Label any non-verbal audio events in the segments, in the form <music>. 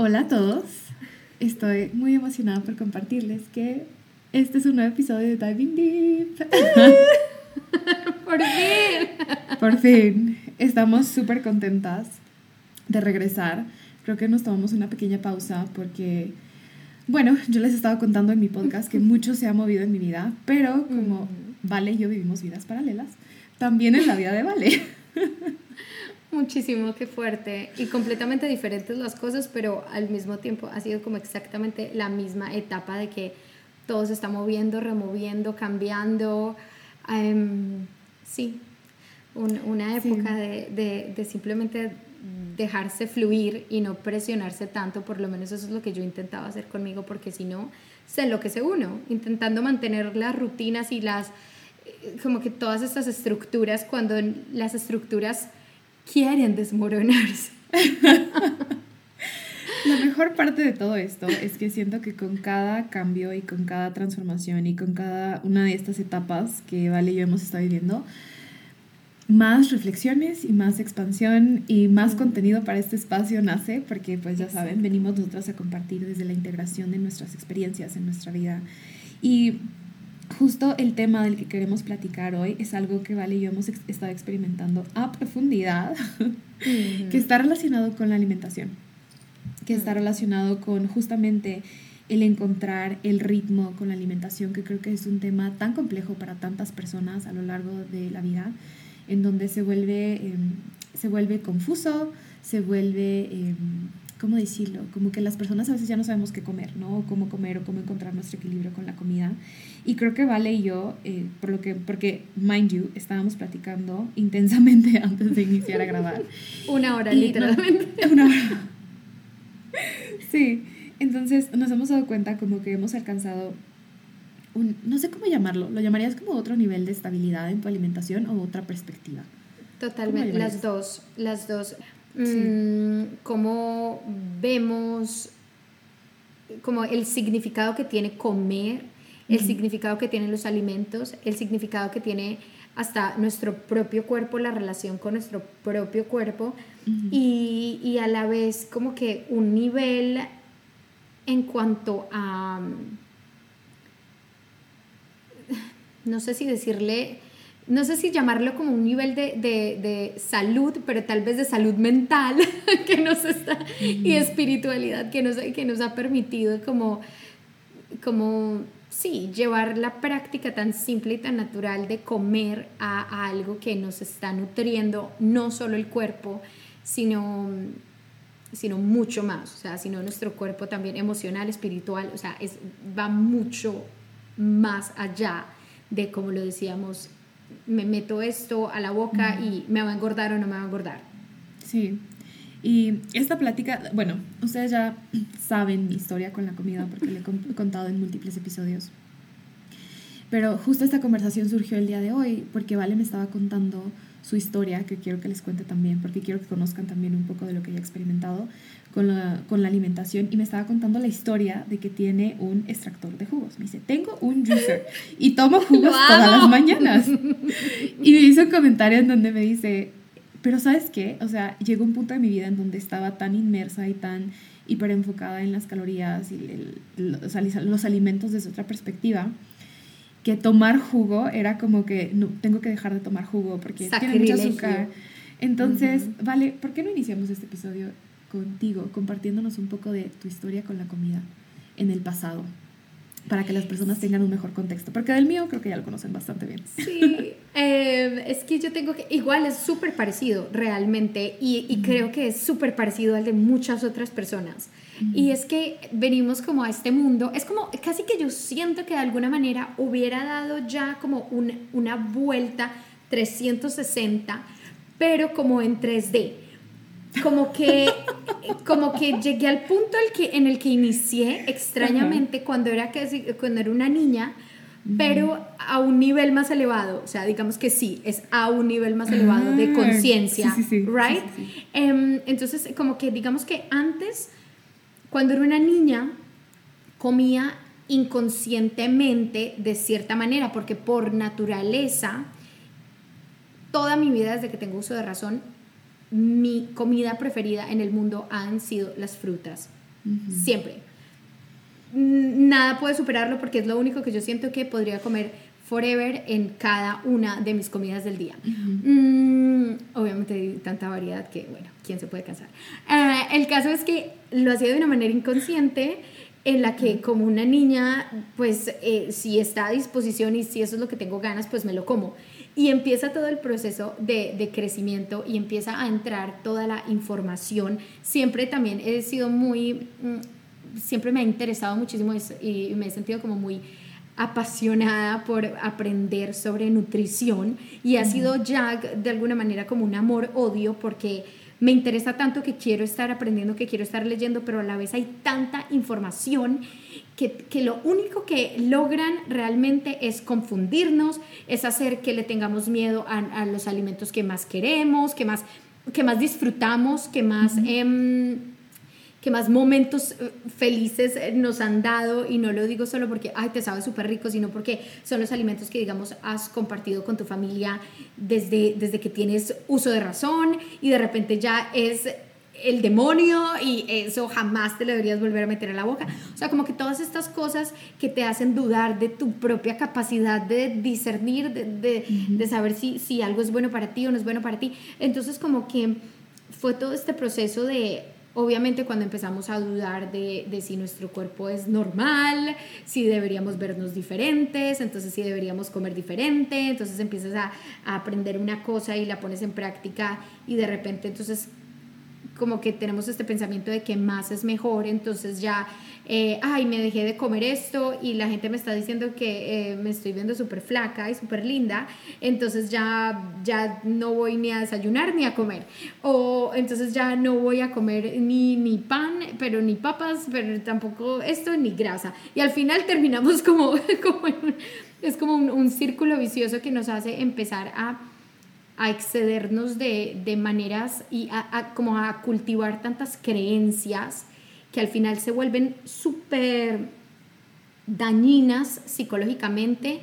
Hola a todos. Estoy muy emocionada por compartirles que este es un nuevo episodio de Diving Deep. <laughs> Por fin. Por fin. Estamos súper contentas de regresar. Creo que nos tomamos una pequeña pausa porque, bueno, yo les estaba contando en mi podcast que mucho se ha movido en mi vida, pero como Vale y yo vivimos vidas paralelas, también en la vida de Vale. <laughs> Muchísimo, qué fuerte. Y completamente diferentes las cosas, pero al mismo tiempo ha sido como exactamente la misma etapa de que todo se está moviendo, removiendo, cambiando. Em, sí, una época De, de, simplemente dejarse fluir y no presionarse tanto, por lo menos eso es lo que yo intentaba hacer conmigo, porque si no, se enloquece uno, intentando mantener las rutinas y las, eh, como que todas estas estructuras, cuando las estructuras quieren desmoronarse. <laughs> La mejor parte de todo esto es que siento que con cada cambio y con cada transformación y con cada una de estas etapas que Vale y yo hemos estado viviendo, más reflexiones y más expansión y más contenido para este espacio nace, porque pues ya saben, venimos nosotras a compartir desde la integración de nuestras experiencias en nuestra vida. Y justo el tema del que queremos platicar hoy es algo que Vale y yo hemos estado experimentando a profundidad, <laughs> que está relacionado con la alimentación, que está relacionado con justamente el encontrar el ritmo con la alimentación, que creo que es un tema tan complejo para tantas personas a lo largo de la vida, en donde se vuelve, em, se vuelve confuso, se vuelve... Em, ¿cómo decirlo? Como que las personas a veces ya no sabemos qué comer, ¿no? O cómo comer o cómo encontrar nuestro equilibrio con la comida. Y creo que Vale y yo, eh, por lo que, porque, mind you, estábamos platicando <laughs> intensamente antes de iniciar a grabar. <laughs> una hora, literalmente. <laughs> una hora. Sí, entonces nos hemos dado cuenta como que hemos alcanzado un, no sé cómo llamarlo, lo llamarías como otro nivel de estabilidad en tu alimentación o otra perspectiva. Totalmente, las dos, las dos. Mm, cómo vemos como el significado que tiene comer, el significado que tienen los alimentos, el significado que tiene hasta nuestro propio cuerpo, la relación con nuestro propio cuerpo y, y, a la vez como que un nivel en cuanto a, no sé si decirle no sé si llamarlo como un nivel de, de, de salud, pero tal vez de salud mental <laughs> que nos está, y espiritualidad que nos, que nos ha permitido como, como, sí, llevar la práctica tan simple y tan natural de comer a, a algo que nos está nutriendo no solo el cuerpo, sino sino mucho más, o sea, sino nuestro cuerpo también emocional, espiritual, o sea, es, va mucho más allá de, como lo decíamos, me meto esto a la boca y me va a engordar o no me va a engordar. Sí. Y esta plática, bueno, ustedes ya saben mi historia con la comida porque le he contado en múltiples episodios. Pero justo esta conversación surgió el día de hoy porque Vale me estaba contando su historia, que quiero que les cuente también, porque quiero que conozcan también un poco de lo que ella ha experimentado con la, con la alimentación. Y me estaba contando la historia de que tiene un extractor de jugos. Me dice, tengo un juicer y tomo <laughs> jugos todas las mañanas. Y me hizo un comentario en donde me dice, pero ¿sabes qué? O sea, llegó un punto de mi vida en donde estaba tan inmersa y tan hiper enfocada en las calorías y los alimentos desde otra perspectiva que tomar jugo era como que no, tengo que dejar de tomar jugo porque tiene mucho azúcar. Entonces, vale, ¿por qué no iniciamos este episodio contigo, compartiéndonos un poco de tu historia con la comida en el pasado? Para que las personas tengan un mejor contexto. Porque del mío creo que ya lo conocen bastante bien. Sí, eh, es que yo tengo que. Igual es súper parecido realmente. Y, y creo que es súper parecido al de muchas otras personas. Y es que venimos como a este mundo, es como casi que yo siento que de alguna manera hubiera dado ya como una vuelta 360, pero como en 3D. Como que, como que llegué al punto el que, en el que inicié extrañamente cuando era, cuando era una niña, pero a un nivel más elevado. O sea, digamos que sí, es a un nivel más elevado de ah, conciencia, ¿right? Em, entonces, como que digamos que antes cuando era una niña, comía inconscientemente de cierta manera, porque por naturaleza, toda mi vida desde que tengo uso de razón, mi comida preferida en el mundo han sido las frutas. Siempre. Nada puede superarlo porque es lo único que yo siento que podría comer forever en cada una de mis comidas del día. Mm, obviamente hay tanta variedad que, bueno, ¿quién se puede cansar? Eh, el caso es que lo hacía de una manera inconsciente en la que como una niña, pues eh, si está a disposición y si eso es lo que tengo ganas, pues me lo como. Y empieza todo el proceso de, de, crecimiento y empieza a entrar toda la información. Siempre también he sido muy, mm, siempre me ha interesado muchísimo y me he sentido como muy apasionada por aprender sobre nutrición y ha sido ya de alguna manera como un amor-odio porque me interesa tanto que quiero estar aprendiendo, que quiero estar leyendo, pero a la vez hay tanta información que, que, lo único que logran realmente es confundirnos, es hacer que le tengamos miedo a, a los alimentos que más queremos, que más, que más disfrutamos, que más que más momentos eh, felices eh, nos han dado. Y no lo digo solo porque, ay, te sabe súper rico, sino porque son los alimentos que, digamos, has compartido con tu familia desde, desde que tienes uso de razón. Y de repente ya es el demonio y eso jamás te lo deberías volver a meter a la boca. O sea, como que todas estas cosas que te hacen dudar de tu propia capacidad de discernir, de, de, de saber si, si algo es bueno para ti o no es bueno para ti. Entonces, como que fue todo este proceso de Obviamente cuando empezamos a dudar de, si nuestro cuerpo es normal, si deberíamos vernos diferentes, entonces si deberíamos comer diferente, entonces empiezas a, a aprender una cosa y la pones en práctica y de repente entonces como que tenemos este pensamiento de que más es mejor, entonces ya, eh, ay, me dejé de comer esto y la gente me está diciendo que eh, me estoy viendo súper flaca y súper linda, entonces ya, ya no voy ni a desayunar ni a comer, o entonces ya no voy a comer ni, ni pan, pero ni papas, pero tampoco esto, ni grasa. Y al final terminamos como, <laughs> es como un círculo vicioso que nos hace empezar a a excedernos de, maneras y a, como a cultivar tantas creencias que al final se vuelven súper dañinas psicológicamente,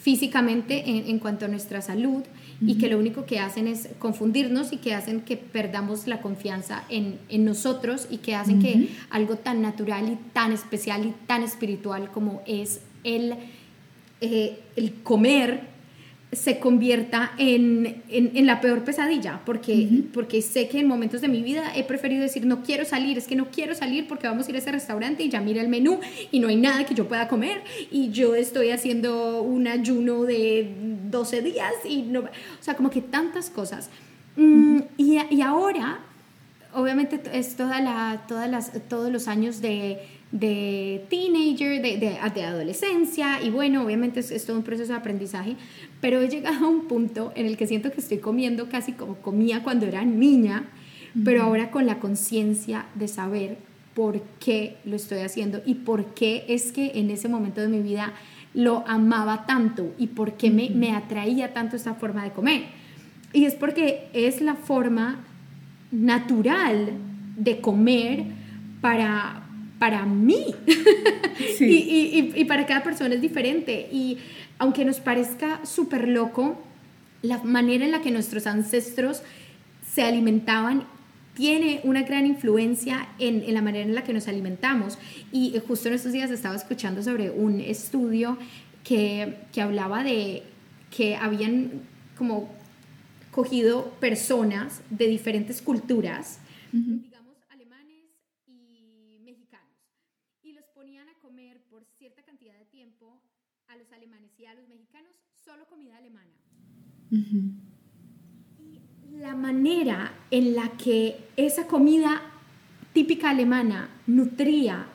físicamente en, cuanto a nuestra salud y que lo único que hacen es confundirnos y que hacen que perdamos la confianza en, nosotros y que hacen que algo tan natural y tan especial y tan espiritual como es el, eh, el comer se convierta en, en, la peor pesadilla, porque, porque sé que en momentos de mi vida he preferido decir, no quiero salir, es que no quiero salir porque vamos a ir a ese restaurante y ya mira el menú y no hay nada que yo pueda comer y yo estoy haciendo un ayuno de 12 días y no, o sea, como que tantas cosas. Mm, y, y, ahora, obviamente es toda la, todas las, todos los años de de teenager, de, de, de, adolescencia, y bueno, obviamente es, todo un proceso de aprendizaje, pero he llegado a un punto en el que siento que estoy comiendo casi como comía cuando era niña, pero ahora con la conciencia de saber por qué lo estoy haciendo y por qué es que en ese momento de mi vida lo amaba tanto y por qué me, me atraía tanto esta forma de comer. Y es porque es la forma natural de comer para, para mí. <laughs> y, y, y, para cada persona es diferente. Y aunque nos parezca súper loco, la manera en la que nuestros ancestros se alimentaban tiene una gran influencia en, en, la manera en la que nos alimentamos. Y justo en estos días estaba escuchando sobre un estudio que, que hablaba de que habían como cogido personas de diferentes culturas, y mexicanos, y los ponían a comer por cierta cantidad de tiempo a los alemanes y a los mexicanos solo comida alemana. La manera en la que esa comida típica alemana nutría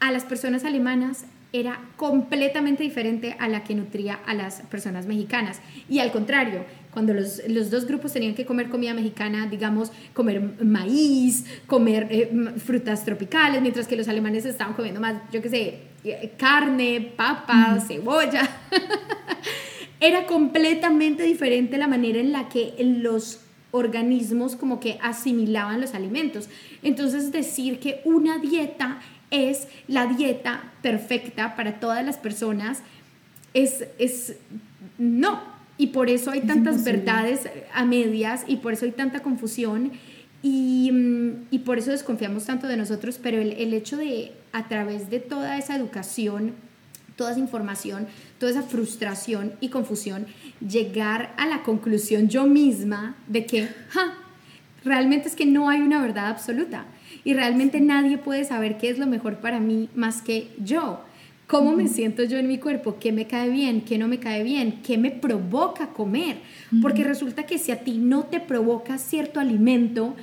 a las personas alemanas era completamente diferente a la que nutría a las personas mexicanas. Y al contrario, cuando los, los dos grupos tenían que comer comida mexicana, digamos, comer maíz, comer eh, frutas tropicales, mientras que los alemanes estaban comiendo más, yo qué sé, eh, carne, papas, cebolla. <laughs> era completamente diferente la manera en la que los organismos como que asimilaban los alimentos. Entonces decir que una dieta es la dieta perfecta para todas las personas, es, es no. Y por eso hay tantas verdades a medias y por eso hay tanta confusión y, mm, y, por eso desconfiamos tanto de nosotros, pero el, el hecho de a través de toda esa educación, toda esa información, toda esa frustración y confusión, llegar a la conclusión yo misma de que, ja, realmente es que no hay una verdad absoluta y realmente nadie puede saber qué es lo mejor para mí más que yo. ¿Cómo me siento yo en mi cuerpo? ¿Qué me cae bien? ¿Qué no me cae bien? ¿Qué me provoca comer? Porque resulta que si a ti no te provoca cierto alimento,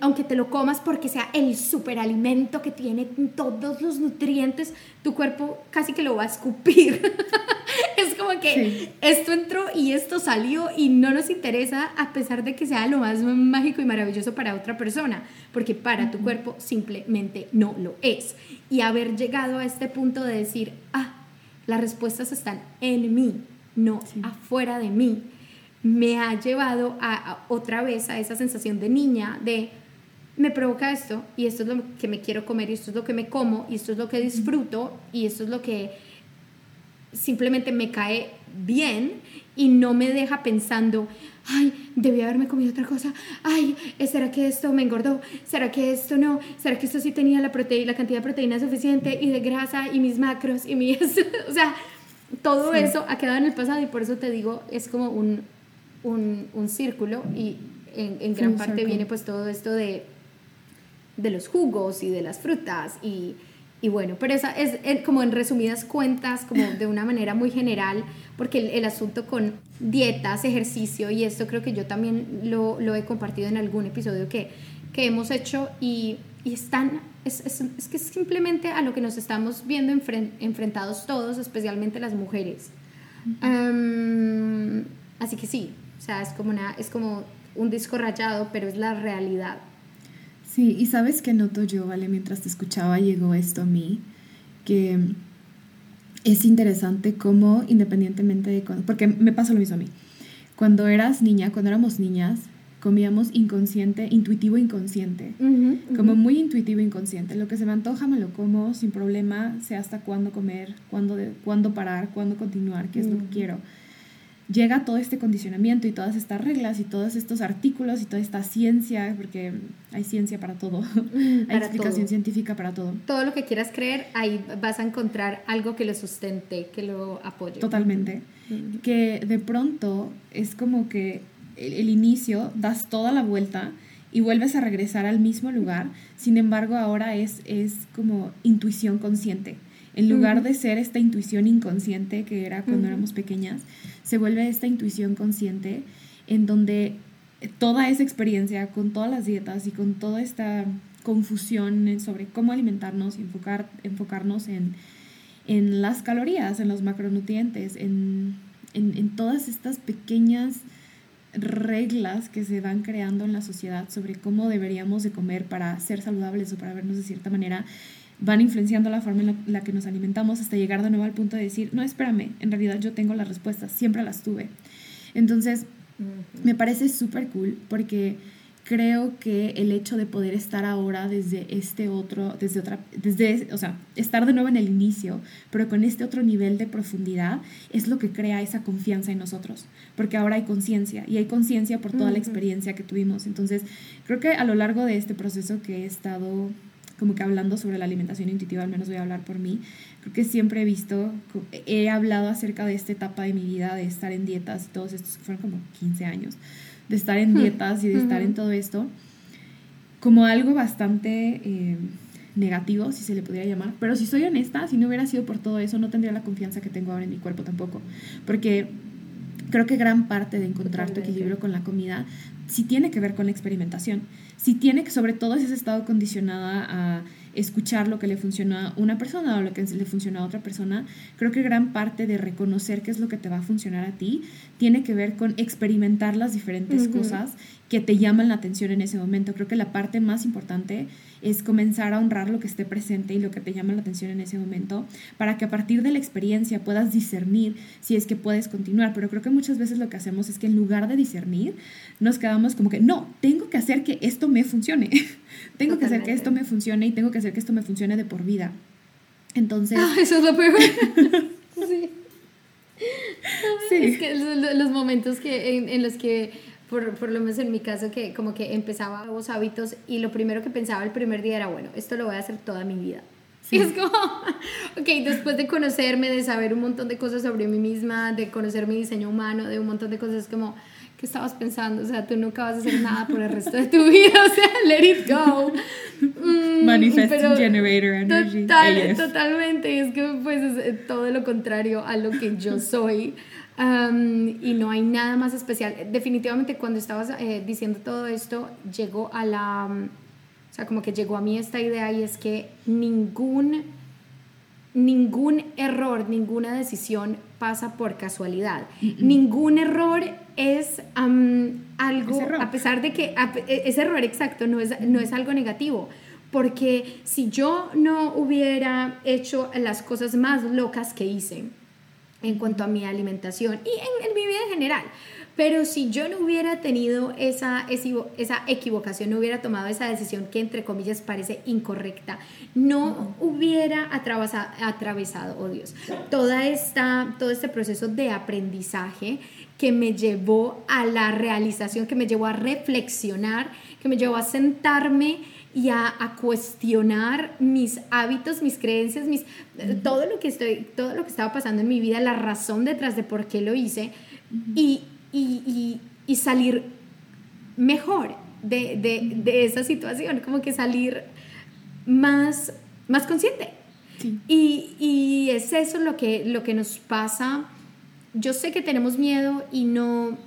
aunque te lo comas porque sea el superalimento que tiene todos los nutrientes, tu cuerpo casi que lo va a escupir. <laughs> es como que esto entró y esto salió y no nos interesa a pesar de que sea lo más mágico y maravilloso para otra persona, porque para tu cuerpo simplemente no lo es. Y haber llegado a este punto de decir, ah, las respuestas están en mí, no afuera de mí, me ha llevado a, otra vez a esa sensación de niña, de me provoca esto y esto es lo que me quiero comer y esto es lo que me como y esto es lo que disfruto y esto es lo que simplemente me cae bien y no me deja pensando, ay, debí haberme comido otra cosa, ay, ¿será que esto me engordó? ¿Será que esto no? ¿Será que esto sí tenía la, proteína, la cantidad de proteína suficiente y de grasa y mis macros y mis... <laughs> o sea, todo eso ha quedado en el pasado y por eso te digo, es como un, un, un círculo y en, en gran parte viene pues todo esto de, de los jugos y de las frutas y y bueno, pero esa es como en resumidas cuentas, como de una manera muy general, porque el, asunto con dietas, ejercicio, y esto creo que yo también lo, lo he compartido en algún episodio que, que hemos hecho, y, y están, es, es, es, que es simplemente a lo que nos estamos viendo enfrentados todos, especialmente las mujeres. así que sí, o sea, es como, una, es como un disco rayado, pero es la realidad. Sí, y sabes que noto yo, ¿vale? Mientras te escuchaba llegó esto a mí, que es interesante cómo independientemente de cuando, porque me pasa lo mismo a mí, cuando eras niña, cuando éramos niñas, comíamos inconsciente, intuitivo inconsciente, como muy intuitivo inconsciente. Lo que se me antoja me lo como sin problema, sé hasta cuándo comer, cuándo, de, cuándo parar, cuándo continuar, qué es lo que quiero llega todo este condicionamiento y todas estas reglas y todos estos artículos y toda esta ciencia, porque hay ciencia para todo, <laughs> hay explicación científica para todo. Todo lo que quieras creer, ahí vas a encontrar algo que lo sustente, que lo apoye. Totalmente. Que de pronto es como que el, el inicio, das toda la vuelta y vuelves a regresar al mismo lugar, sin embargo ahora es, es como intuición consciente en lugar de ser esta intuición inconsciente que era cuando éramos pequeñas, se vuelve esta intuición consciente en donde toda esa experiencia con todas las dietas y con toda esta confusión sobre cómo alimentarnos y enfocar, enfocarnos en, en las calorías, en los macronutrientes, en, en, en todas estas pequeñas reglas que se van creando en la sociedad sobre cómo deberíamos de comer para ser saludables o para vernos de cierta manera van influenciando la forma en la, que nos alimentamos hasta llegar de nuevo al punto de decir, no, espérame, en realidad yo tengo las respuestas, siempre las tuve. Entonces, me parece súper cool porque creo que el hecho de poder estar ahora desde este otro, desde otra, desde, o sea, estar de nuevo en el inicio, pero con este otro nivel de profundidad, es lo que crea esa confianza en nosotros, porque ahora hay conciencia y hay conciencia por toda la experiencia que tuvimos. Entonces, creo que a lo largo de este proceso que he estado como que hablando sobre la alimentación intuitiva, al menos voy a hablar por mí, creo que siempre he visto, he hablado acerca de esta etapa de mi vida, de estar en dietas, todos estos fueron como 15 años, de estar en hmm. dietas y de estar en todo esto, como algo bastante eh, negativo, si se le pudiera llamar. Pero si soy honesta, si no hubiera sido por todo eso, no tendría la confianza que tengo ahora en mi cuerpo tampoco. Porque creo que gran parte de encontrar tu equilibrio con la comida sí tiene que ver con la experimentación. Sí tiene que, sobre todo si has estado condicionada a escuchar lo que le funciona a una persona o lo que le funciona a otra persona, creo que gran parte de reconocer qué es lo que te va a funcionar a ti tiene que ver con experimentar las diferentes cosas que te llaman la atención en ese momento. Creo que la parte más importante es comenzar a honrar lo que esté presente y lo que te llama la atención en ese momento, para que a partir de la experiencia puedas discernir si es que puedes continuar. Pero creo que muchas veces lo que hacemos es que en lugar de discernir, nos quedamos como que, no, tengo que hacer que esto me funcione. <laughs> tengo que hacer que esto me funcione y tengo que hacer que esto me funcione de por vida. Entonces... Ah, eso es lo peor. <laughs> sí. sí. Es que los momentos que, en los que por, por, lo menos en mi caso, que como que empezaba nuevos hábitos y lo primero que pensaba el primer día era, bueno, esto lo voy a hacer toda mi vida. Y es como, <laughs> ok, después de conocerme, de saber un montón de cosas sobre mí misma, de conocer mi diseño humano, de un montón de cosas, como, ¿qué estabas pensando? O sea, tú nunca vas a hacer nada por el resto de tu <laughs> vida, o sea, let it go. Mm, Manifesting Generator Energy. Total, totalmente, es que pues es eh, todo lo contrario a lo que yo soy y no hay nada más especial. Definitivamente cuando estabas eh, diciendo todo esto, llegó a la, o sea, como que llegó a mí esta idea y es que ningún, ningún error, ninguna decisión pasa por casualidad. Ningún error es algo, a pesar de que e, ese error exacto no es, no es algo negativo. Porque si yo no hubiera hecho las cosas más locas que hice, en cuanto a mi alimentación y en, mi vida en general. Pero si yo no hubiera tenido esa, esa equivocación, no hubiera tomado esa decisión que entre comillas parece incorrecta, no hubiera atravesado, atravesado oh Dios, toda esta, todo este proceso de aprendizaje que me llevó a la realización, que me llevó a reflexionar, que me llevó a sentarme y a, cuestionar mis hábitos, mis creencias, mis, todo, lo que estoy, todo lo que estaba pasando en mi vida, la razón detrás de por qué lo hice y, y, y, salir mejor de, de, de, esa situación, como que salir más, más consciente. Y, y, es eso lo que, lo que nos pasa. Yo sé que tenemos miedo y no,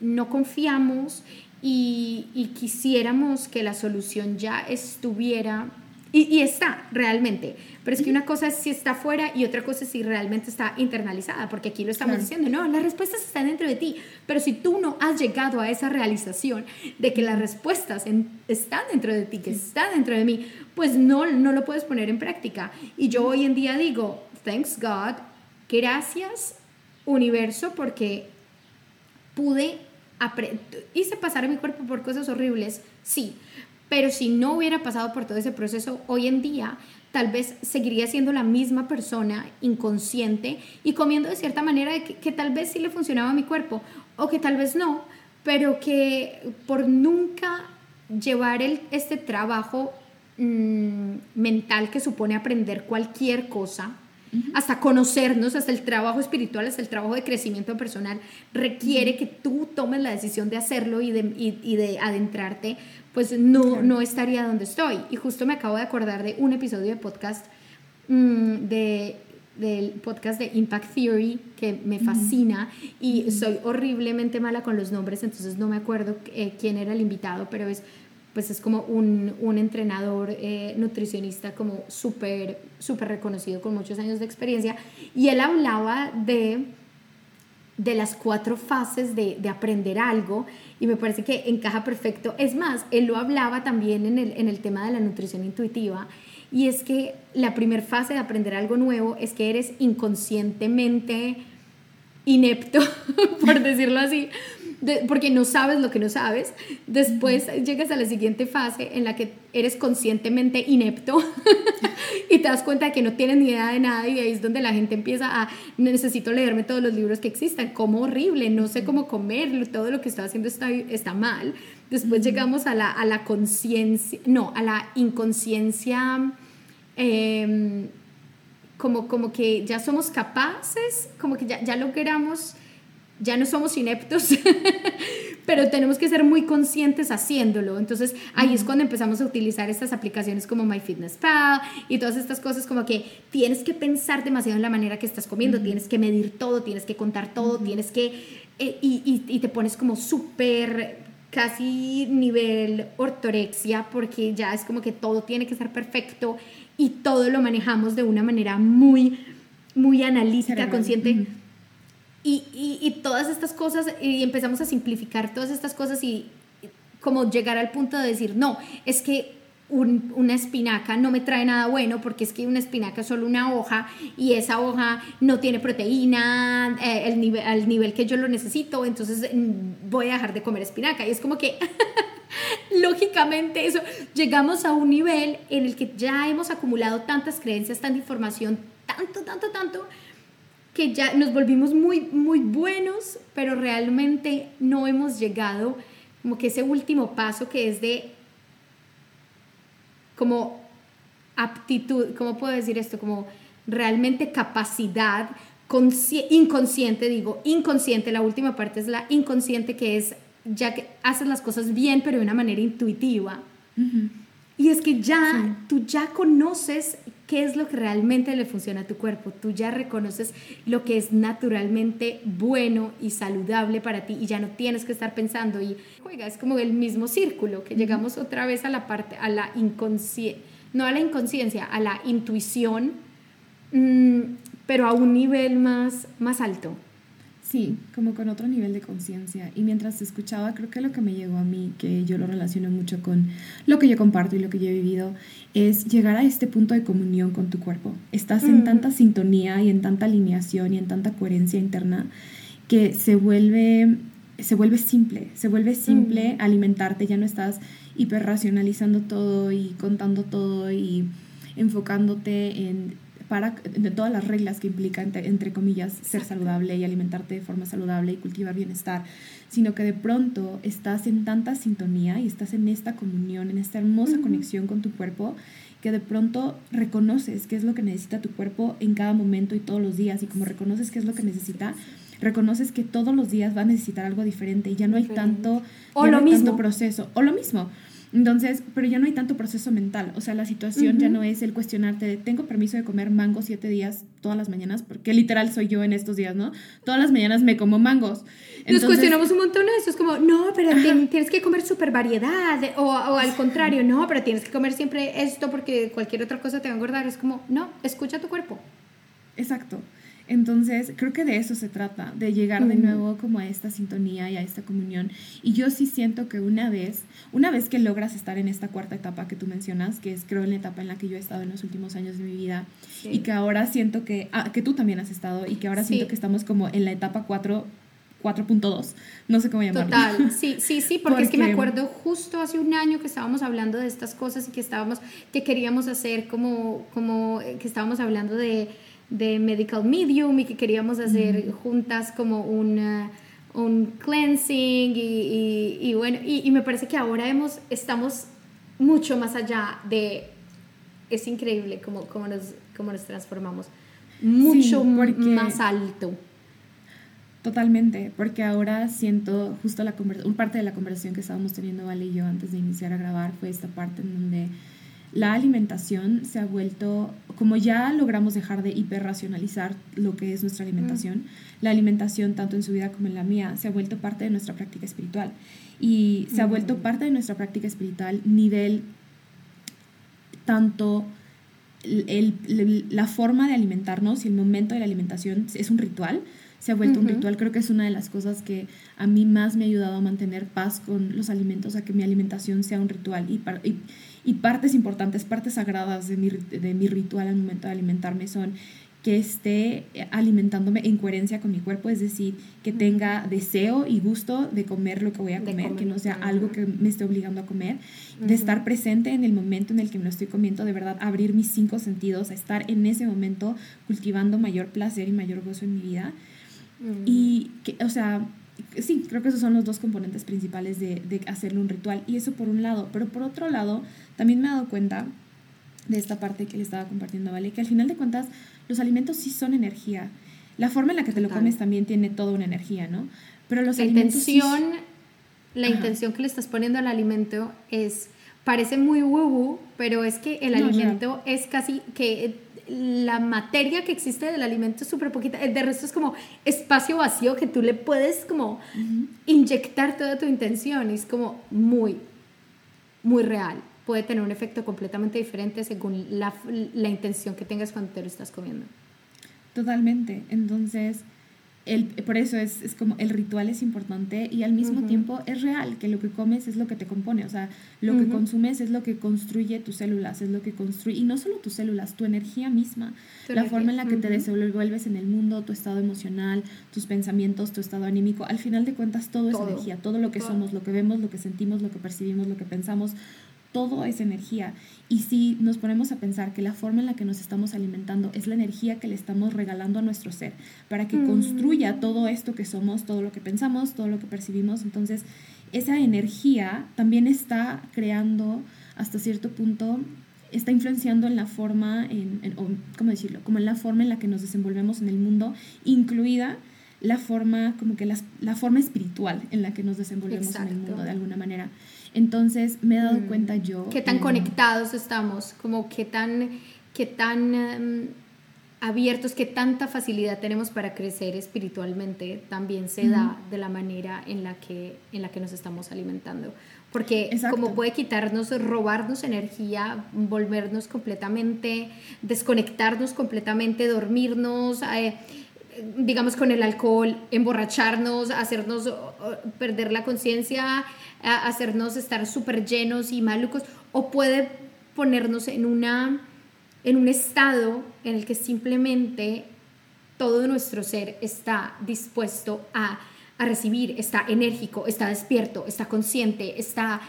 no confiamos y, quisiéramos que la solución ya estuviera y, está realmente, pero es que una cosa es si está fuera y otra cosa es si realmente está internalizada, porque aquí lo estamos diciendo, no, las respuestas están dentro de ti, pero si tú no has llegado a esa realización de que las respuestas están dentro de ti, que está dentro de mí, pues no, no lo puedes poner en práctica. Y yo hoy en día digo, thanks God, gracias universo, porque pude hice pasar a mi cuerpo por cosas horribles, sí, pero si no hubiera pasado por todo ese proceso, hoy en día tal vez seguiría siendo la misma persona inconsciente y comiendo de cierta manera que, tal vez sí le funcionaba a mi cuerpo o que tal vez no, pero que por nunca llevar el, este trabajo mm, mental que supone aprender cualquier cosa, hasta conocernos, hasta el trabajo espiritual, hasta el trabajo de crecimiento personal, requiere que tú tomes la decisión de hacerlo y de, y, de adentrarte, pues no, no estaría donde estoy. Y justo me acabo de acordar de un episodio de podcast mm, de del podcast de Impact Theory que me fascina y soy horriblemente mala con los nombres, entonces no me acuerdo eh, quién era el invitado, pero es pues es como un, un entrenador eh, nutricionista como súper, súper reconocido con muchos años de experiencia. Y él hablaba de, de las cuatro fases de, de, aprender algo y me parece que encaja perfecto. Es más, él lo hablaba también en el, en el tema de la nutrición intuitiva. Y es que la primera fase de aprender algo nuevo es que eres inconscientemente inepto, <laughs> por decirlo así, porque no sabes lo que no sabes. Después llegas a la siguiente fase en la que eres conscientemente inepto <laughs> y te das cuenta de que no tienes ni idea de nada y ahí es donde la gente empieza a, necesito leerme todos los libros que existan, como horrible, no sé cómo comer, todo lo que estoy haciendo está, está mal. Después llegamos a la, a la conciencia, no, a la inconsciencia. Em, como, como que ya somos capaces, como que ya, ya logramos ya no somos ineptos, <laughs> pero tenemos que ser muy conscientes haciéndolo. Entonces ahí es cuando empezamos a utilizar estas aplicaciones como MyFitnessPal y todas estas cosas como que tienes que pensar demasiado en la manera que estás comiendo, tienes que medir todo, tienes que contar todo, tienes que... Eh, y, y, te pones como súper casi nivel ortorexia porque ya es como que todo tiene que ser perfecto y todo lo manejamos de una manera muy, muy analítica, consciente. Y, y, todas estas cosas, y empezamos a simplificar todas estas cosas y como llegar al punto de decir, no, es que una espinaca no me trae nada bueno porque es que una espinaca es solo una hoja y esa hoja no tiene proteína eh, el al nivel que yo lo necesito, entonces mm, voy a dejar de comer espinaca. Y es como que, <laughs> lógicamente, eso, llegamos a un nivel en el que ya hemos acumulado tantas creencias, tanta información, tanto, tanto, tanto, que ya nos volvimos muy, muy buenos, pero realmente no hemos llegado como que ese último paso que es de como aptitud, ¿cómo puedo decir esto? Como realmente capacidad inconsciente, digo, inconsciente, la última parte es la inconsciente que es ya que haces las cosas bien, pero de una manera intuitiva. Y es que ya, tú ya conoces qué es lo que realmente le funciona a tu cuerpo. Tú ya reconoces lo que es naturalmente bueno y saludable para ti y ya no tienes que estar pensando y juega, es como el mismo círculo, que llegamos otra vez a la parte, a la inconsciencia, no a la inconsciencia, a la intuición, mm, pero a un nivel más, más alto. Sí, como con otro nivel de conciencia. Y mientras te escuchaba, creo que lo que me llegó a mí, que yo lo relaciono mucho con lo que yo comparto y lo que yo he vivido, es llegar a este punto de comunión con tu cuerpo. Estás en tanta sintonía y en tanta alineación y en tanta coherencia interna que se vuelve, se vuelve simple, se vuelve simple alimentarte, ya no estás hiperracionalizando todo y contando todo y enfocándote en para de todas las reglas que implica, entre, comillas, ser saludable y alimentarte de forma saludable y cultivar bienestar, sino que de pronto estás en tanta sintonía y estás en esta comunión, en esta hermosa conexión con tu cuerpo, que de pronto reconoces qué es lo que necesita tu cuerpo en cada momento y todos los días, y como reconoces qué es lo que necesita, reconoces que todos los días va a necesitar algo diferente y ya no hay tanto, o lo mismo. tanto proceso, o lo mismo. Entonces, pero ya no hay tanto proceso mental. O sea, la situación ya no es el cuestionarte de, tengo permiso de comer mango siete días todas las mañanas, porque literal soy yo en estos días, ¿no? Todas las mañanas me como mangos. Nos cuestionamos un montón de eso. Es como, no, pero tienes que comer súper variedad. O, o, al contrario, no, pero tienes que comer siempre esto porque cualquier otra cosa te va a engordar. Es como, no, escucha tu cuerpo. Exacto. Entonces, creo que de eso se trata, de llegar de nuevo como a esta sintonía y a esta comunión. Y yo sí siento que una vez, una vez que logras estar en esta cuarta etapa que tú mencionas, que es creo la etapa en la que yo he estado en los últimos años de mi vida, y que ahora siento que, ah, que tú también has estado, y que ahora siento que estamos como en la etapa 4 4.2, no sé cómo llamarlo. Total, <laughs> sí, sí, sí, porque, es que me acuerdo justo hace un año que estábamos hablando de estas cosas y que estábamos, que queríamos hacer como, como, eh, que estábamos hablando de de Medical Medium y que queríamos hacer juntas como una, un cleansing y, y, bueno, y, me parece que ahora hemos, estamos mucho más allá de, es increíble cómo, cómo, nos, cómo nos transformamos, mucho más alto. Totalmente, porque ahora siento justo la parte de la conversación que estábamos teniendo Vale y yo antes de iniciar a grabar fue esta parte en donde la alimentación se ha vuelto, como ya logramos dejar de hiperracionalizar lo que es nuestra alimentación, mm. la alimentación, tanto en su vida como en la mía, se ha vuelto parte de nuestra práctica espiritual. Y se ha vuelto mm. parte de nuestra práctica espiritual nivel tanto la forma de alimentarnos y el momento de la alimentación es un ritual, se ha vuelto un ritual. Creo que es una de las cosas que a mí más me ha ayudado a mantener paz con los alimentos, a que mi alimentación sea un ritual. Y, y, partes importantes, partes sagradas de mi, de mi ritual al momento de alimentarme son que esté alimentándome en coherencia con mi cuerpo, es decir, que tenga deseo y gusto de comer lo que voy a comer, que no sea algo que me esté obligando a comer, de estar presente en el momento en el que me lo estoy comiendo, de verdad abrir mis cinco sentidos, a estar en ese momento cultivando mayor placer y mayor gozo en mi vida. Y, que, o sea, sí, creo que esos son los dos componentes principales de, de hacerle un ritual. Y eso por un lado, pero por otro lado, también me he dado cuenta de esta parte que le estaba compartiendo, ¿vale? Que al final de cuentas los alimentos sí son energía. La forma en la que te lo comes también tiene toda una energía, ¿no? Pero los la intención, la intención que le estás poniendo al alimento es, parece muy woo pero es que el alimento es casi que la materia que existe del alimento es súper poquita. De resto es como espacio vacío que tú le puedes como inyectar toda tu intención. Y es como muy, muy real puede tener un efecto completamente diferente según la, la intención que tengas cuando te lo estás comiendo. Totalmente. Entonces, el, por eso es, es, como el ritual es importante y al mismo tiempo es real, que lo que comes es lo que te compone, o sea, lo que consumes es lo que construye tus células, es lo que construye, y no solo tus células, tu energía misma, la forma en la que te desenvuelves en el mundo, tu estado emocional, tus pensamientos, tu estado anímico, al final de cuentas todo, es energía, todo lo que somos, lo que vemos, lo que sentimos, lo que percibimos, lo que pensamos, todo es energía. Y si nos ponemos a pensar que la forma en la que nos estamos alimentando es la energía que le estamos regalando a nuestro ser para que construya mm. todo esto que somos, todo lo que pensamos, todo lo que percibimos, entonces esa energía también está creando hasta cierto punto está influenciando en la forma, en, ¿cómo decirlo? Como en la forma en la que nos desenvolvemos en el mundo, incluida la forma, como que la forma espiritual en la que nos desenvolvemos en el mundo de alguna manera. Entonces me he dado mm. cuenta yo... Qué tan conectados estamos, como qué tan, qué tan em, abiertos, qué tanta facilidad tenemos para crecer espiritualmente, también se da de la manera en la que, en la que nos estamos alimentando. Porque como puede quitarnos, robarnos energía, volvernos completamente, desconectarnos completamente, dormirnos. Eh, digamos, con el alcohol, emborracharnos, hacernos perder la conciencia, hacernos estar súper llenos y malucos, o puede ponernos en, una, en un estado en el que simplemente todo nuestro ser está dispuesto a, a recibir, está enérgico, está despierto, está consciente, está...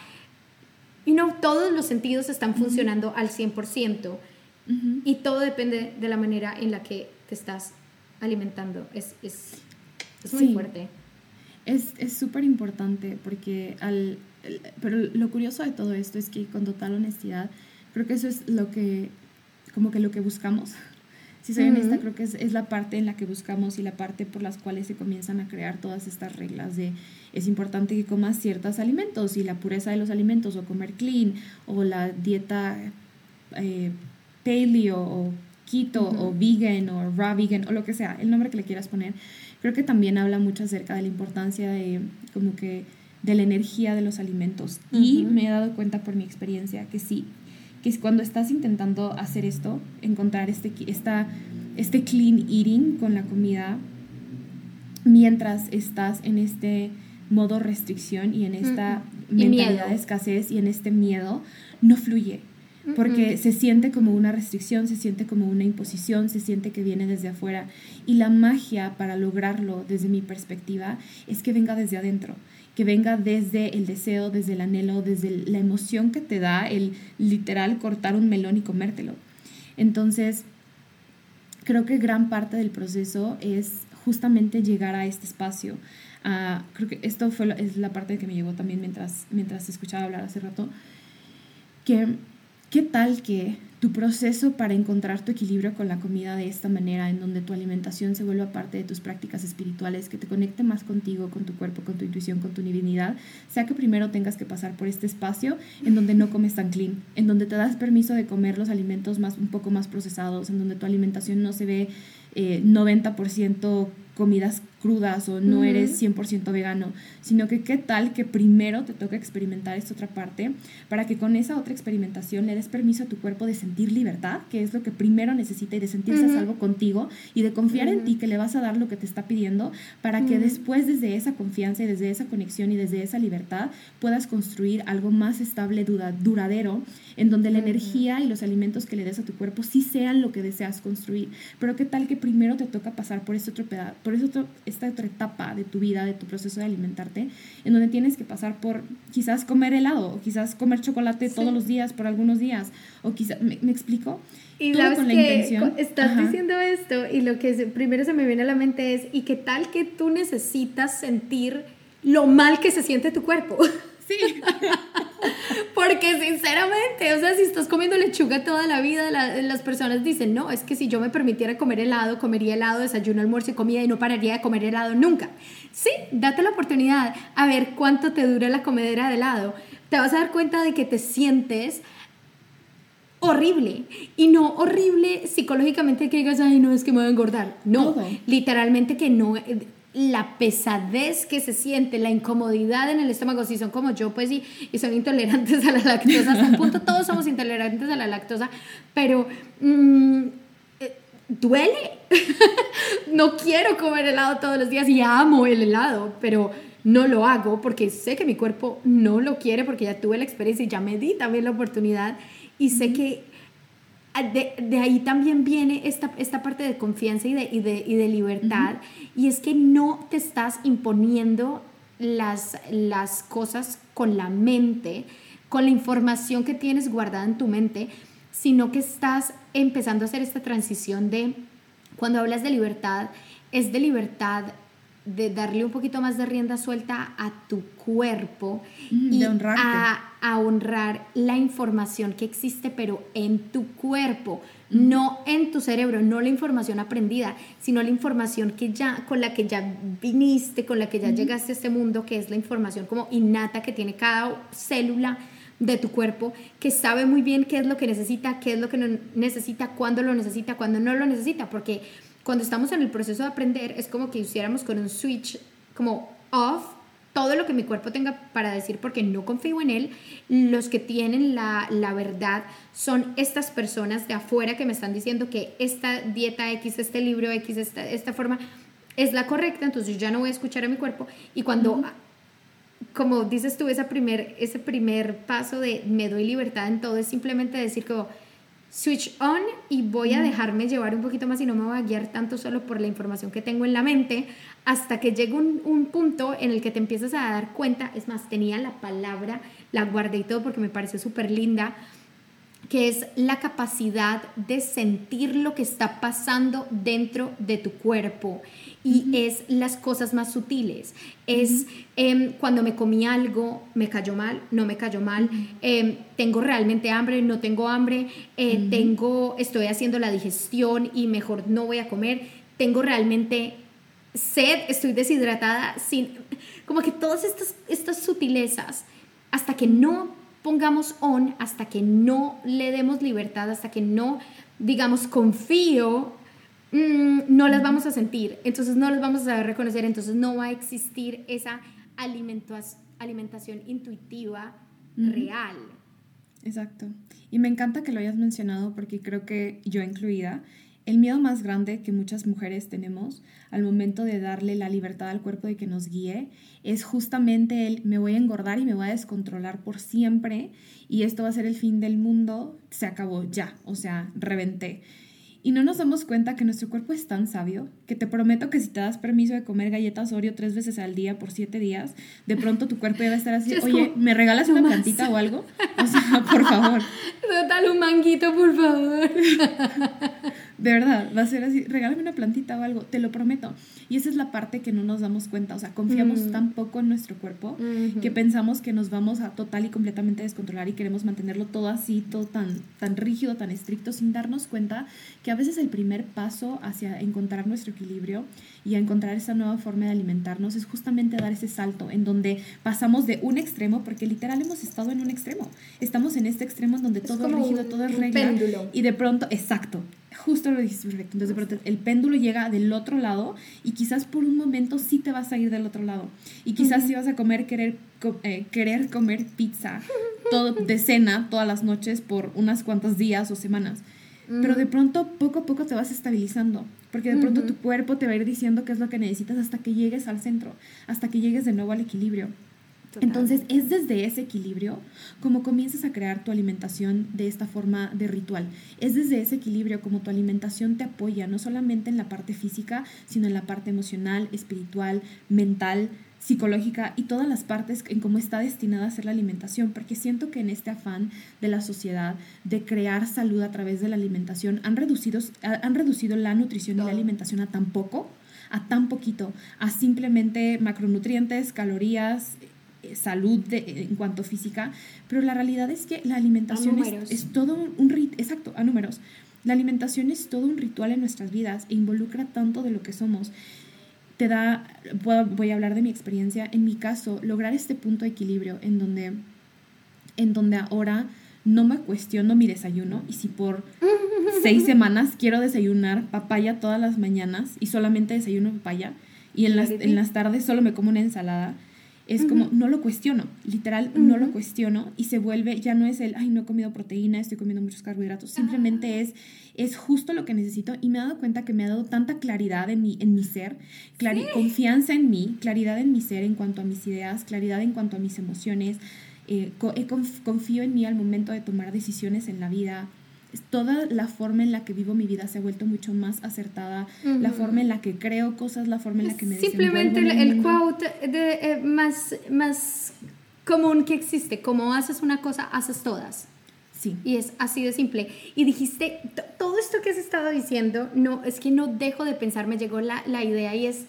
Y no, todos los sentidos están funcionando al 100%. Y todo depende de la manera en la que te estás alimentando. Es, es, es muy fuerte. Es súper importante porque al... Pero lo curioso de todo esto es que con total honestidad, creo que eso es lo que, como que lo que buscamos. Si soy honesta, creo que es, es, la parte en la que buscamos y la parte por las cuales se comienzan a crear todas estas reglas de es importante que comas ciertos alimentos y la pureza de los alimentos o comer clean o la dieta eh, paleo o keto o vegan o raw vegan o lo que sea, el nombre que le quieras poner, creo que también habla mucho acerca de la importancia de como que de la energía de los alimentos. Y me he dado cuenta por mi experiencia que sí, que cuando estás intentando hacer esto, encontrar este, esta, este clean eating con la comida, mientras estás en este modo restricción y en esta mentalidad de escasez y en este miedo, no fluye porque se siente como una restricción, se siente como una imposición, se siente que viene desde afuera. Y la magia para lograrlo, desde mi perspectiva, es que venga desde adentro, que venga desde el deseo, desde el anhelo, desde la emoción que te da el literal cortar un melón y comértelo. Entonces, creo que gran parte del proceso es justamente llegar a este espacio. creo que esto fue es la parte que me llegó también mientras, mientras escuchaba hablar hace rato, que ¿Qué tal que tu proceso para encontrar tu equilibrio con la comida de esta manera, en donde tu alimentación se vuelva parte de tus prácticas espirituales, que te conecte más contigo, con tu cuerpo, con tu intuición, con tu divinidad, sea que primero tengas que pasar por este espacio en donde no comes tan clean, en donde te das permiso de comer los alimentos más, un poco más procesados, en donde tu alimentación no se ve 90% eh, comidas crudas o no eres 100% vegano, sino que qué tal que primero te toca experimentar esta otra parte para que con esa otra experimentación le des permiso a tu cuerpo de sentir libertad, que es lo que primero necesita y de sentirse a salvo contigo y de confiar en ti que le vas a dar lo que te está pidiendo para que después desde esa confianza y desde esa conexión y desde esa libertad puedas construir algo más estable, duradero, en donde la energía y los alimentos que le des a tu cuerpo sí sean lo que deseas construir. Pero qué tal que primero te toca pasar por este otro pedazo, por ese otro esta otra etapa de tu vida, de tu proceso de alimentarte, en donde tienes que pasar por quizás comer helado, o quizás comer chocolate todos los días por algunos días, o quizás, ¿me, explico? Y sabes con la intención. estás diciendo esto y lo que primero se me viene a la mente es, ¿y qué tal que tú necesitas sentir lo mal que se siente tu cuerpo? <laughs> Sí. <laughs> Porque sinceramente, o sea, si estás comiendo lechuga toda la vida, las personas dicen, no, es que si yo me permitiera comer helado, comería helado, desayuno, almuerzo y comida y no pararía de comer helado nunca. Sí, date la oportunidad a ver cuánto te dura la comedera de helado. Te vas a dar cuenta de que te sientes horrible. Y no horrible psicológicamente que digas, ay, no, es que me voy a engordar. No, literalmente que no la pesadez que se siente, la incomodidad en el estómago, si son como yo, pues y, y son intolerantes a la lactosa, hasta un punto todos somos intolerantes a la lactosa, pero mm, eh, duele. <laughs> no quiero comer helado todos los días y amo el helado, pero no lo hago porque sé que mi cuerpo no lo quiere porque ya tuve la experiencia y ya me di también la oportunidad y sé que de, ahí también viene esta, esta parte de confianza y de, y de, y de libertad, y es que no te estás imponiendo las, las cosas con la mente, con la información que tienes guardada en tu mente, sino que estás empezando a hacer esta transición de, cuando hablas de libertad, es de libertad de darle un poquito más de rienda suelta a tu cuerpo y a, honrar la información que existe, pero en tu cuerpo, no en tu cerebro, no la información aprendida, sino la información que ya, con la que ya viniste, con la que ya llegaste a este mundo, que es la información como innata que tiene cada célula de tu cuerpo, que sabe muy bien qué es lo que necesita, qué es lo que no necesita, cuándo lo necesita, cuándo no lo necesita, porque cuando estamos en el proceso de aprender es como que hiciéramos con un switch como off todo lo que mi cuerpo tenga para decir porque no confío en él. Los que tienen la, la, verdad son estas personas de afuera que me están diciendo que esta dieta X, este libro X, esta, esta forma es la correcta, entonces yo ya no voy a escuchar a mi cuerpo. Y cuando, como dices tú, ese primer, ese primer paso de me doy libertad en todo es simplemente decir como switch on y voy a dejarme llevar un poquito más y no me voy a guiar tanto solo por la información que tengo en la mente hasta que llegue un, un, punto en el que te empiezas a dar cuenta, es más, tenía la palabra, la guardé y todo porque me pareció súper linda, que es la capacidad de sentir lo que está pasando dentro de tu cuerpo y es las cosas más sutiles. Es em, cuando me comí algo, me cayó mal, no me cayó mal, em, tengo realmente hambre, no tengo hambre, eh, tengo, estoy haciendo la digestión y mejor no voy a comer, tengo realmente sed, estoy deshidratada, sin, como que todas estas, estas sutilezas, hasta que no pongamos on, hasta que no le demos libertad, hasta que no digamos confío Mm, no las vamos a sentir, entonces no las vamos a saber reconocer, entonces no va a existir esa alimentación intuitiva real. Exacto. Y me encanta que lo hayas mencionado porque creo que yo incluida, el miedo más grande que muchas mujeres tenemos al momento de darle la libertad al cuerpo de que nos guíe es justamente el me voy a engordar y me voy a descontrolar por siempre y esto va a ser el fin del mundo, se acabó ya, o sea, reventé. Y no nos damos cuenta que nuestro cuerpo es tan sabio que te prometo que si te das permiso de comer galletas Oreo tres veces al día por siete días, de pronto tu cuerpo ya va a estar así, oye, ¿me regalas una plantita o algo? O sea, <laughs> por favor. <laughs> Dale un manguito, por favor. <laughs> De verdad, va a ser así, regálame una plantita o algo, te lo prometo. Y esa es la parte que no nos damos cuenta, o sea, confiamos mm. tan poco en nuestro cuerpo que pensamos que nos vamos a total y completamente descontrolar y queremos mantenerlo todo así, todo tan, tan rígido, tan estricto, sin darnos cuenta que a veces el primer paso hacia encontrar nuestro equilibrio y a encontrar esa nueva forma de alimentarnos es justamente dar ese salto en donde pasamos de un extremo, porque literal hemos estado en un extremo, estamos en este extremo en donde todo es rígido, todo es regla, y de pronto, exacto, Justo lo dices perfecto. Entonces, el péndulo llega del otro lado y quizás por un momento sí te vas a ir del otro lado. Y quizás sí vas a comer, querer, eh, querer comer pizza todo, de cena todas las noches por unas cuantas días o semanas. Pero de pronto, poco a poco te vas estabilizando. Porque de pronto tu cuerpo te va a ir diciendo qué es lo que necesitas hasta que llegues al centro, hasta que llegues de nuevo al equilibrio. Entonces es desde ese equilibrio como comienzas a crear tu alimentación de esta forma de ritual. Es desde ese equilibrio como tu alimentación te apoya, no solamente en la parte física, sino en la parte emocional, espiritual, mental, psicológica y todas las partes en cómo está destinada a ser la alimentación, porque siento que en este afán de la sociedad de crear salud a través de la alimentación han reducido, han reducido la nutrición y la alimentación a tan poco, a tan poquito, a simplemente macronutrientes, calorías, salud de, en cuanto física, pero la realidad es que la alimentación es, es, todo un, rit exacto, a números. La alimentación es todo un ritual en nuestras vidas e involucra tanto de lo que somos. Te da, voy a hablar de mi experiencia, en mi caso, lograr este punto de equilibrio en donde, en donde ahora no me cuestiono mi desayuno y si por seis <laughs> semanas quiero desayunar papaya todas las mañanas y solamente desayuno papaya y en las, en las tardes solo me como una ensalada, es como, no lo cuestiono, literal, no lo cuestiono y se vuelve, ya no es el, ay, no he comido proteína, estoy comiendo muchos carbohidratos, simplemente es, es justo lo que necesito y me he dado cuenta que me ha dado tanta claridad en mi, en mi ser, confianza en mí, claridad en mi ser en cuanto a mis ideas, claridad en cuanto a mis emociones, eh, confío en mí al momento de tomar decisiones en la vida, toda la forma en la que vivo mi vida se ha vuelto mucho más acertada, la forma en la que creo cosas, la forma en la que me Simplemente el, el quote de, eh, más, más común que existe, como haces una cosa, haces todas. Sí. Y es así de simple. Y dijiste, todo esto que has estado diciendo, no, es que no dejo de pensar, me llegó la, la idea y es,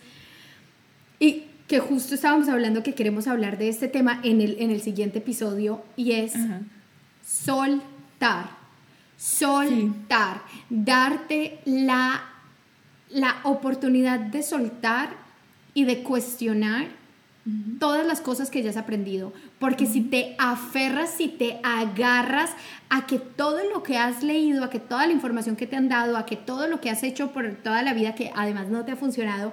y que justo estábamos hablando que queremos hablar de este tema en el, en el siguiente episodio, y es soltar soltar, darte la, la oportunidad de soltar y de cuestionar todas las cosas que ya has aprendido. Porque si te aferras, si te agarras a que todo lo que has leído, a que toda la información que te han dado, a que todo lo que has hecho por toda la vida que además no te ha funcionado,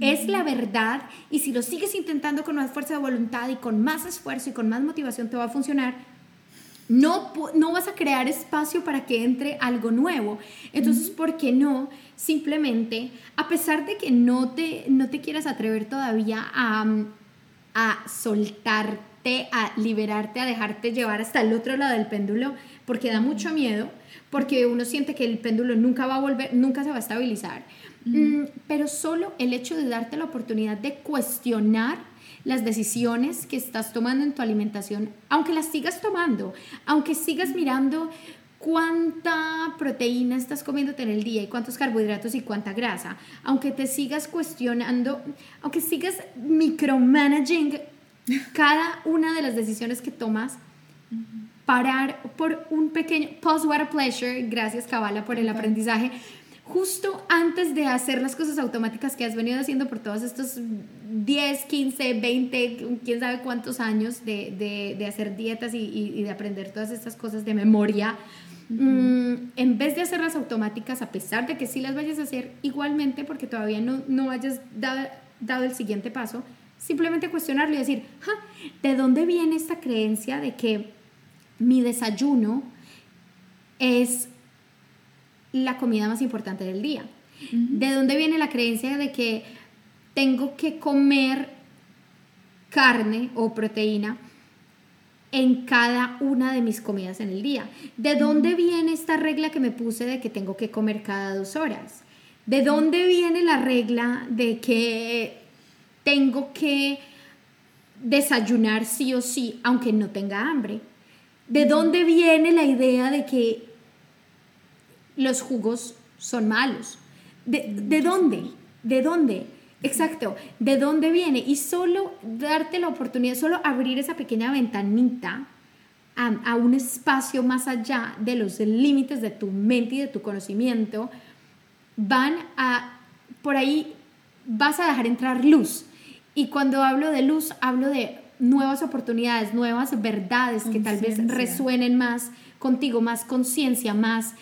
es la verdad. Y si lo sigues intentando con más fuerza de voluntad y con más esfuerzo y con más motivación te va a funcionar, no, no vas a crear espacio para que entre algo nuevo. Entonces, ¿por qué no? Simplemente, a pesar de que no te, no te quieras atrever todavía a, a soltarte, a liberarte, a dejarte llevar hasta el otro lado del péndulo, porque da mucho miedo, porque uno siente que el péndulo nunca va a volver, nunca se va a estabilizar. Mm, pero solo el hecho de darte la oportunidad de cuestionar las decisiones que estás tomando en tu alimentación, aunque las sigas tomando, aunque sigas mirando cuánta proteína estás comiéndote en el día y cuántos carbohidratos y cuánta grasa, aunque te sigas cuestionando, aunque sigas micromanaging cada una de las decisiones que tomas, parar por un pequeño post-water pleasure, gracias Kabbalah por el aprendizaje, justo antes de hacer las cosas automáticas que has venido haciendo por todos estos 10, 15, 20, quién sabe cuántos años de, hacer dietas y, de aprender todas estas cosas de memoria, mm, en vez de hacerlas automáticas, a pesar de que sí las vayas a hacer igualmente porque todavía no, no hayas dado, dado el siguiente paso, simplemente cuestionarlo y decir, ¿de dónde viene esta creencia de que mi desayuno es la comida más importante del día. ¿De dónde viene la creencia de que tengo que comer carne o proteína en cada una de mis comidas en el día? ¿De dónde viene esta regla que me puse de que tengo que comer cada dos horas? ¿De dónde viene la regla de que tengo que desayunar sí o sí, aunque no tenga hambre? ¿De dónde viene la idea de que los jugos son malos. ¿De, ¿de dónde? ¿De dónde? Exacto, ¿de dónde viene? Y solo darte la oportunidad, solo abrir esa pequeña ventanita a, a, un espacio más allá de los límites de tu mente y de tu conocimiento, van a, por ahí vas a dejar entrar luz. Y cuando hablo de luz, hablo de nuevas oportunidades, nuevas verdades que tal vez resuenen más contigo, más conciencia, más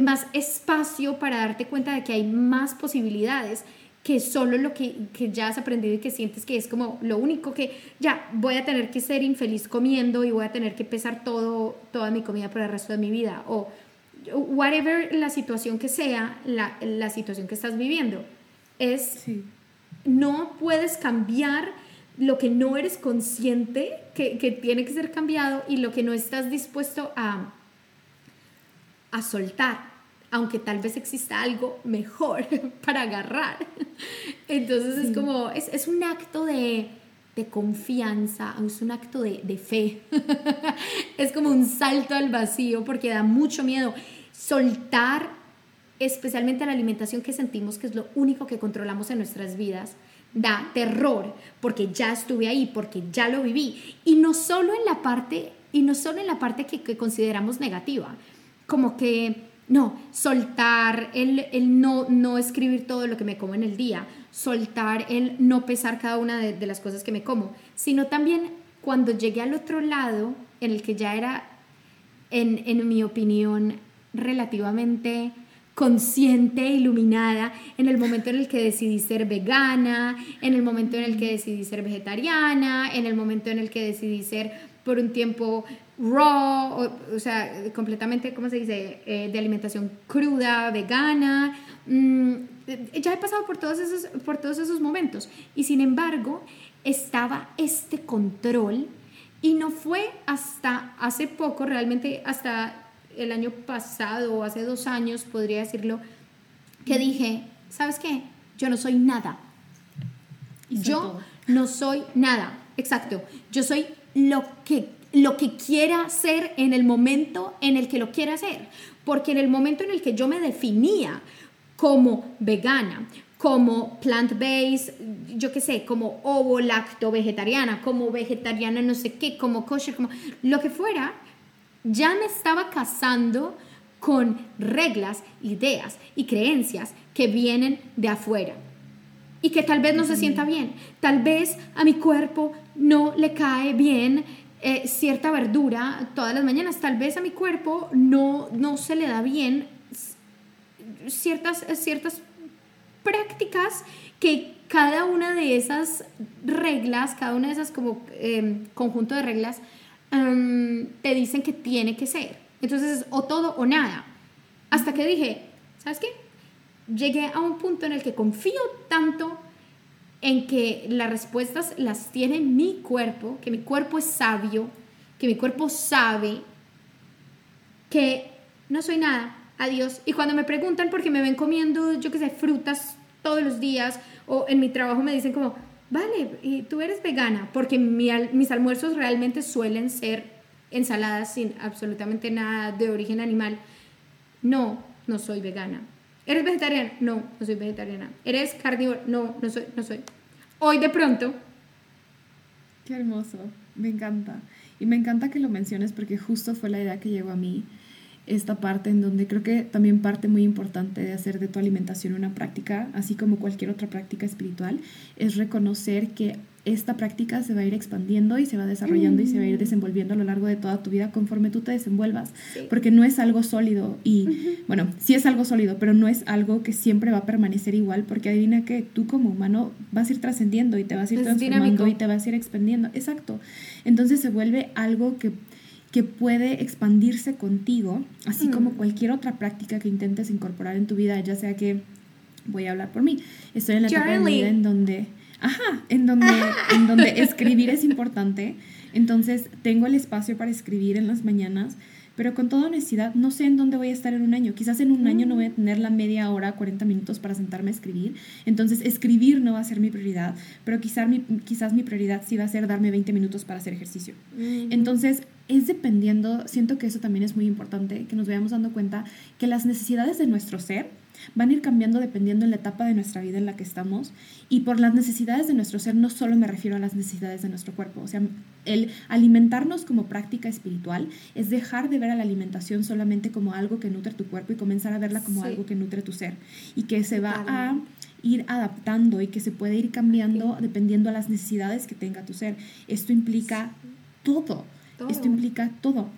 más espacio para darte cuenta de que hay más posibilidades que solo lo que, que, ya has aprendido y que sientes que es como lo único que ya voy a tener que ser infeliz comiendo y voy a tener que pesar todo, toda mi comida por el resto de mi vida o whatever la situación que sea, la, la situación que estás viviendo. Es, no puedes cambiar lo que no eres consciente que, que, tiene que ser cambiado y lo que no estás dispuesto a, a soltar aunque tal vez exista algo mejor <laughs> para agarrar. Entonces es como, es, es un acto de, de, confianza, es un acto de, de fe. <laughs> es como un salto al vacío porque da mucho miedo soltar, especialmente la alimentación que sentimos que es lo único que controlamos en nuestras vidas. Da terror porque ya estuve ahí, porque ya lo viví. Y no solo en la parte, y no solo en la parte que, que consideramos negativa, como que no, soltar el, el, no, no escribir todo lo que me como en el día, soltar el no pesar cada una de, las cosas que me como, sino también cuando llegué al otro lado, en el que ya era, en, en mi opinión, relativamente consciente, iluminada, en el momento en el que decidí ser vegana, en el momento en el que decidí ser vegetariana, en el momento en el que decidí ser por un tiempo raw, o, sea, completamente, ¿cómo se dice?, eh, de alimentación cruda, vegana. Mm, ya he pasado por todos, esos, por todos esos momentos y sin embargo estaba este control y no fue hasta hace poco, realmente hasta el año pasado o hace dos años, podría decirlo, que dije, ¿sabes qué? Yo no soy nada. Yo no soy nada. Exacto. Yo soy lo que, lo que quiera ser en el momento en el que lo quiera hacer. Porque en el momento en el que yo me definía como vegana, como plant-based, yo qué sé, como ovo, lacto, vegetariana, como vegetariana no sé qué, como kosher, como lo que fuera, ya me estaba casando con reglas, ideas y creencias que vienen de afuera y que tal vez no se sienta bien. Tal vez a mi cuerpo no le cae bien eh, cierta verdura todas las mañanas. Tal vez a mi cuerpo no, no se le da bien ciertas, ciertas prácticas que cada una de esas reglas, cada una de esas como em, conjunto de reglas, em, te dicen que tiene que ser. Entonces es o todo o nada. Hasta que dije, ¿sabes qué? llegué a un punto en el que confío tanto en que las respuestas las tiene mi cuerpo, que mi cuerpo es sabio, que mi cuerpo sabe que no soy nada, adiós. Y cuando me preguntan porque me ven comiendo, yo qué sé, frutas todos los días, o en mi trabajo me dicen como, vale, y tú eres vegana, porque mis almuerzos realmente suelen ser ensaladas sin absolutamente nada de origen animal. No, no soy vegana. ¿Eres vegetariana? No, no soy vegetariana. ¿Eres carnívoro? No, no soy, no soy. Hoy de pronto. Qué hermoso, me encanta. Y me encanta que lo menciones porque justo fue la idea que llegó a mí esta parte en donde creo que también parte muy importante de hacer de tu alimentación una práctica, así como cualquier otra práctica espiritual, es reconocer que esta práctica se va a ir expandiendo y se va desarrollando y se va a ir desenvolviendo a lo largo de toda tu vida conforme tú te desenvuelvas, porque no es algo sólido y bueno, sí es algo sólido, pero no es algo que siempre va a permanecer igual, porque adivina que tú como humano vas a ir trascendiendo y te vas a ir transformando y te vas a ir expandiendo, exacto. Entonces se vuelve algo que que puede expandirse contigo, así como mm. cualquier otra práctica que intentes incorporar en tu vida, ya sea que voy a hablar por mí, estoy en la etapa de mi vida en donde Ajá, en donde, <laughs> en donde escribir es importante. Entonces tengo el espacio para escribir en las mañanas, pero con toda honestidad no sé en dónde voy a estar en un año. Quizás en un año no voy a tener la media hora, 40 minutos para sentarme a escribir. Entonces escribir no va a ser mi prioridad, pero quizás mi, quizás mi prioridad sí va a ser darme 20 minutos para hacer ejercicio. Entonces es dependiendo, siento que eso también es muy importante, que nos vayamos dando cuenta que las necesidades de nuestro ser van a ir cambiando dependiendo en la etapa de nuestra vida en la que estamos. Y por las necesidades de nuestro ser no solo me refiero a las necesidades de nuestro cuerpo. O sea, el alimentarnos como práctica espiritual es dejar de ver a la alimentación solamente como algo que nutre tu cuerpo y comenzar a verla como algo que nutre tu ser. Y que se va a ir adaptando y que se puede ir cambiando dependiendo a las necesidades que tenga tu ser. Esto implica todo. todo. Esto implica todo.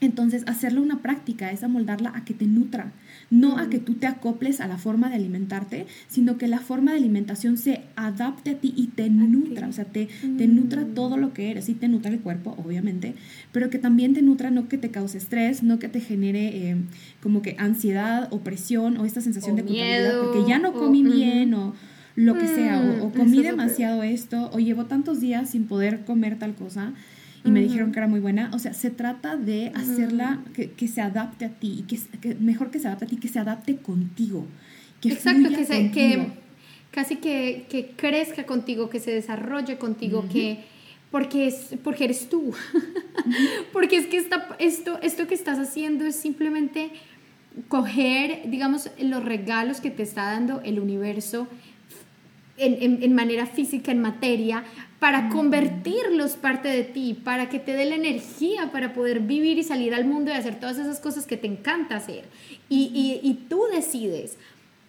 Entonces, hacerlo una práctica es amoldarla a que te nutra, no a que tú te acoples a la forma de alimentarte, sino que la forma de alimentación se adapte a ti y te nutra, o sea, te, te nutra mm. todo lo que eres, y te nutra el cuerpo, obviamente, pero que también te nutra no que te cause estrés, no que te genere eh, como que ansiedad o presión o esta sensación de culpabilidad, porque ya no comí bien o lo que sea, o, o comí demasiado esto, o llevo tantos días sin poder comer tal cosa y me dijeron que era muy buena. O sea, se trata de hacerla que, que, se adapte a ti, que, que, mejor que se adapte a ti, que se adapte contigo. Que Exacto, que, se, que casi que, que crezca contigo, que se desarrolle contigo, que porque, es, porque eres tú. <laughs> porque es que esta, esto, esto que estás haciendo es simplemente coger, digamos, los regalos que te está dando el universo en, en, en manera física, en materia, para convertirlos parte de ti, para que te dé la energía para poder vivir y salir al mundo y hacer todas esas cosas que te encanta hacer. Y, y, tú decides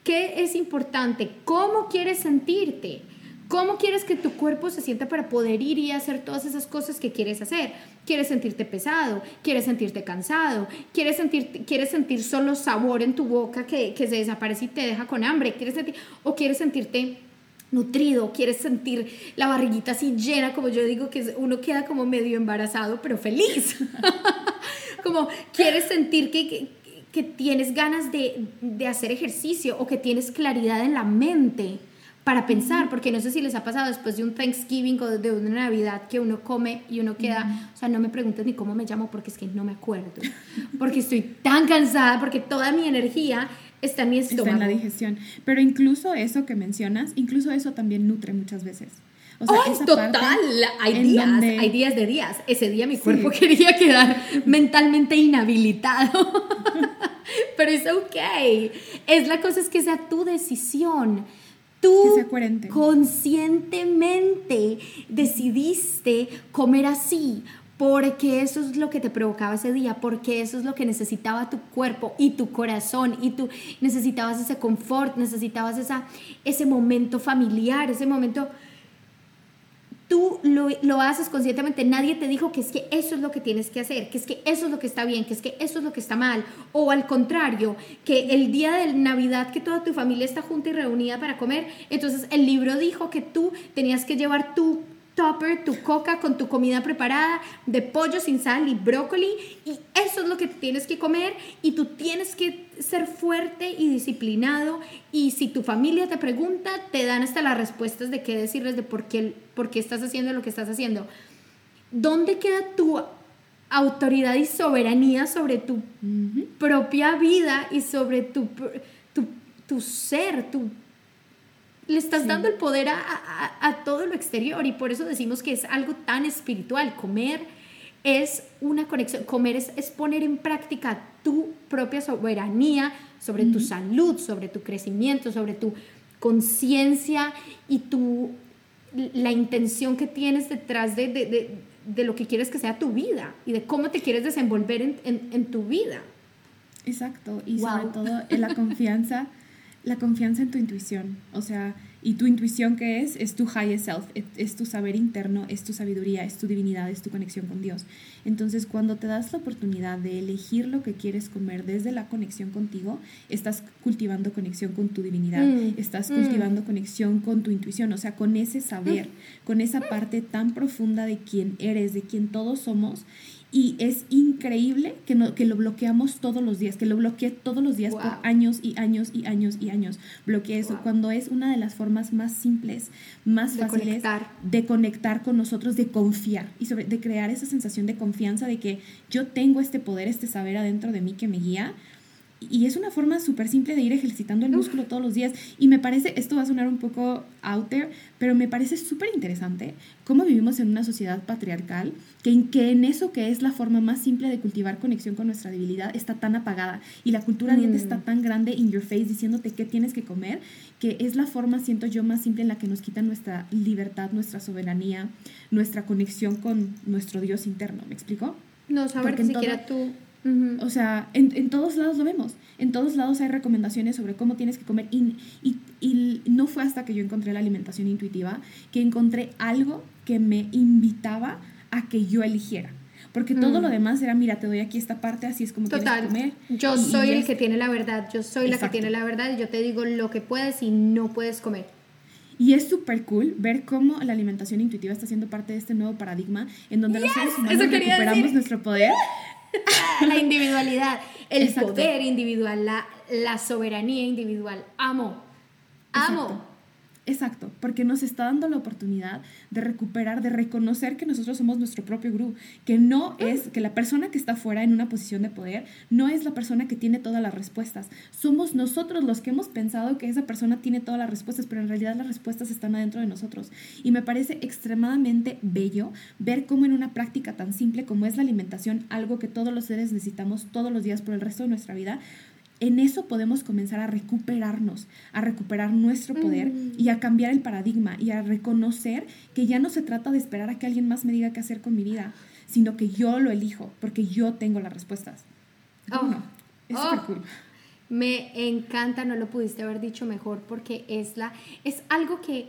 qué es importante, cómo quieres sentirte, cómo quieres que tu cuerpo se sienta para poder ir y hacer todas esas cosas que quieres hacer. ¿Quieres sentirte pesado? ¿Quieres sentirte cansado? ¿Quieres sentir, quieres sentir solo sabor en tu boca que, que se desaparece y te deja con hambre? ¿Quieres sentir, ¿O quieres sentirte nutrido, quieres sentir la barriguita así llena, como yo digo, que uno queda como medio embarazado, pero feliz. <laughs> como quieres sentir que, que, tienes ganas de, de, hacer ejercicio o que tienes claridad en la mente para pensar, porque no sé si les ha pasado después de un Thanksgiving o de una Navidad que uno come y uno queda, o sea, no me preguntes ni cómo me llamo porque es que no me acuerdo, porque estoy tan cansada, porque toda mi energía está en mi estómago. Está en la digestión. Pero incluso eso que mencionas, incluso eso también nutre muchas veces. O sea, total, hay días, hay días de días. Ese día mi cuerpo <laughs> quería quedar mentalmente inhabilitado. <laughs> Pero es ok. Es la cosa es que sea tu decisión. Tú conscientemente decidiste comer así porque eso es lo que te provocaba ese día, porque eso es lo que necesitaba tu cuerpo y tu corazón, y tú necesitabas ese confort, necesitabas esa, ese momento familiar, ese momento... Tú lo, lo, haces conscientemente, nadie te dijo que es que eso es lo que tienes que hacer, que es que eso es lo que está bien, que es que eso es lo que está mal, o al contrario, que el día de Navidad que toda tu familia está junta y reunida para comer, entonces el libro dijo que tú tenías que llevar tu topper, tu coca con tu comida preparada de pollo sin sal y brócoli y eso es lo que tienes que comer y tú tienes que ser fuerte y disciplinado y si tu familia te pregunta te dan hasta las respuestas de qué decirles de por qué, por qué estás haciendo lo que estás haciendo. ¿Dónde queda tu autoridad y soberanía sobre tu propia vida y sobre tu, tu, tu ser, tu le estás dando el poder a, todo lo exterior y por eso decimos que es algo tan espiritual. Comer es una conexión, comer es, poner en práctica tu propia soberanía sobre tu salud, sobre tu crecimiento, sobre tu conciencia y tu, la intención que tienes detrás de, lo que quieres que sea tu vida y de cómo te quieres desenvolver en, tu vida. Exacto, y sobre todo en la confianza <laughs> la confianza en tu intuición, o sea, y tu intuición que es, es tu higher self, es, tu saber interno, es tu sabiduría, es tu divinidad, es tu conexión con Dios. Entonces, cuando te das la oportunidad de elegir lo que quieres comer desde la conexión contigo, estás cultivando conexión con tu divinidad, mm, estás mm. cultivando conexión con tu intuición, o sea, con ese saber, mm. con esa parte tan profunda de quién eres, de quién todos somos y es increíble que, no, que lo bloqueamos todos los días, que lo bloqueé todos los días por años y años y años y años. Bloqueé eso. Cuando es una de las formas más simples, más fáciles de conectar con nosotros, de confiar y sobre, de crear esa sensación de confianza de que yo tengo este poder, este saber adentro de mí que me guía y es una forma súper simple de ir ejercitando el músculo todos los días. Y me parece, esto va a sonar un poco out there, pero me parece súper interesante cómo vivimos en una sociedad patriarcal que en, que en eso que es la forma más simple de cultivar conexión con nuestra debilidad está tan apagada y la cultura diente está mm. tan grande in your face diciéndote qué tienes que comer, que es la forma, siento yo, más simple en la que nos quitan nuestra libertad, nuestra soberanía, nuestra conexión con nuestro Dios interno. ¿Me explico? No saber que siquiera tú o sea, en, en, todos lados lo vemos. En todos lados hay recomendaciones sobre cómo tienes que comer. Y, y, y, no fue hasta que yo encontré la alimentación intuitiva que encontré algo que me invitaba a que yo eligiera. porque todo lo demás era, mira, te doy aquí esta parte, así es como Total. tienes que comer. Yo soy el que tiene la verdad, yo soy la que tiene la verdad y yo te digo lo que puedes y no puedes comer. Y es súper cool ver cómo la alimentación intuitiva está siendo parte de este nuevo paradigma en donde los seres humanos recuperamos nuestro poder. <laughs> <laughs> la individualidad, el poder individual, la, la soberanía individual. Amo, amo. Exacto, porque nos está dando la oportunidad de recuperar, de reconocer que nosotros somos nuestro propio gurú, que no es, que la persona que está fuera en una posición de poder no es la persona que tiene todas las respuestas. Somos nosotros los que hemos pensado que esa persona tiene todas las respuestas, pero en realidad las respuestas están adentro de nosotros. Y me parece extremadamente bello ver cómo en una práctica tan simple como es la alimentación, algo que todos los seres necesitamos todos los días por el resto de nuestra vida, en eso podemos comenzar a recuperarnos, a recuperar nuestro poder mm. y a cambiar el paradigma y a reconocer que ya no se trata de esperar a que alguien más me diga qué hacer con mi vida, sino que yo lo elijo porque yo tengo las respuestas. Oh, es oh, cool. Me encanta, no lo pudiste haber dicho mejor porque es la es algo que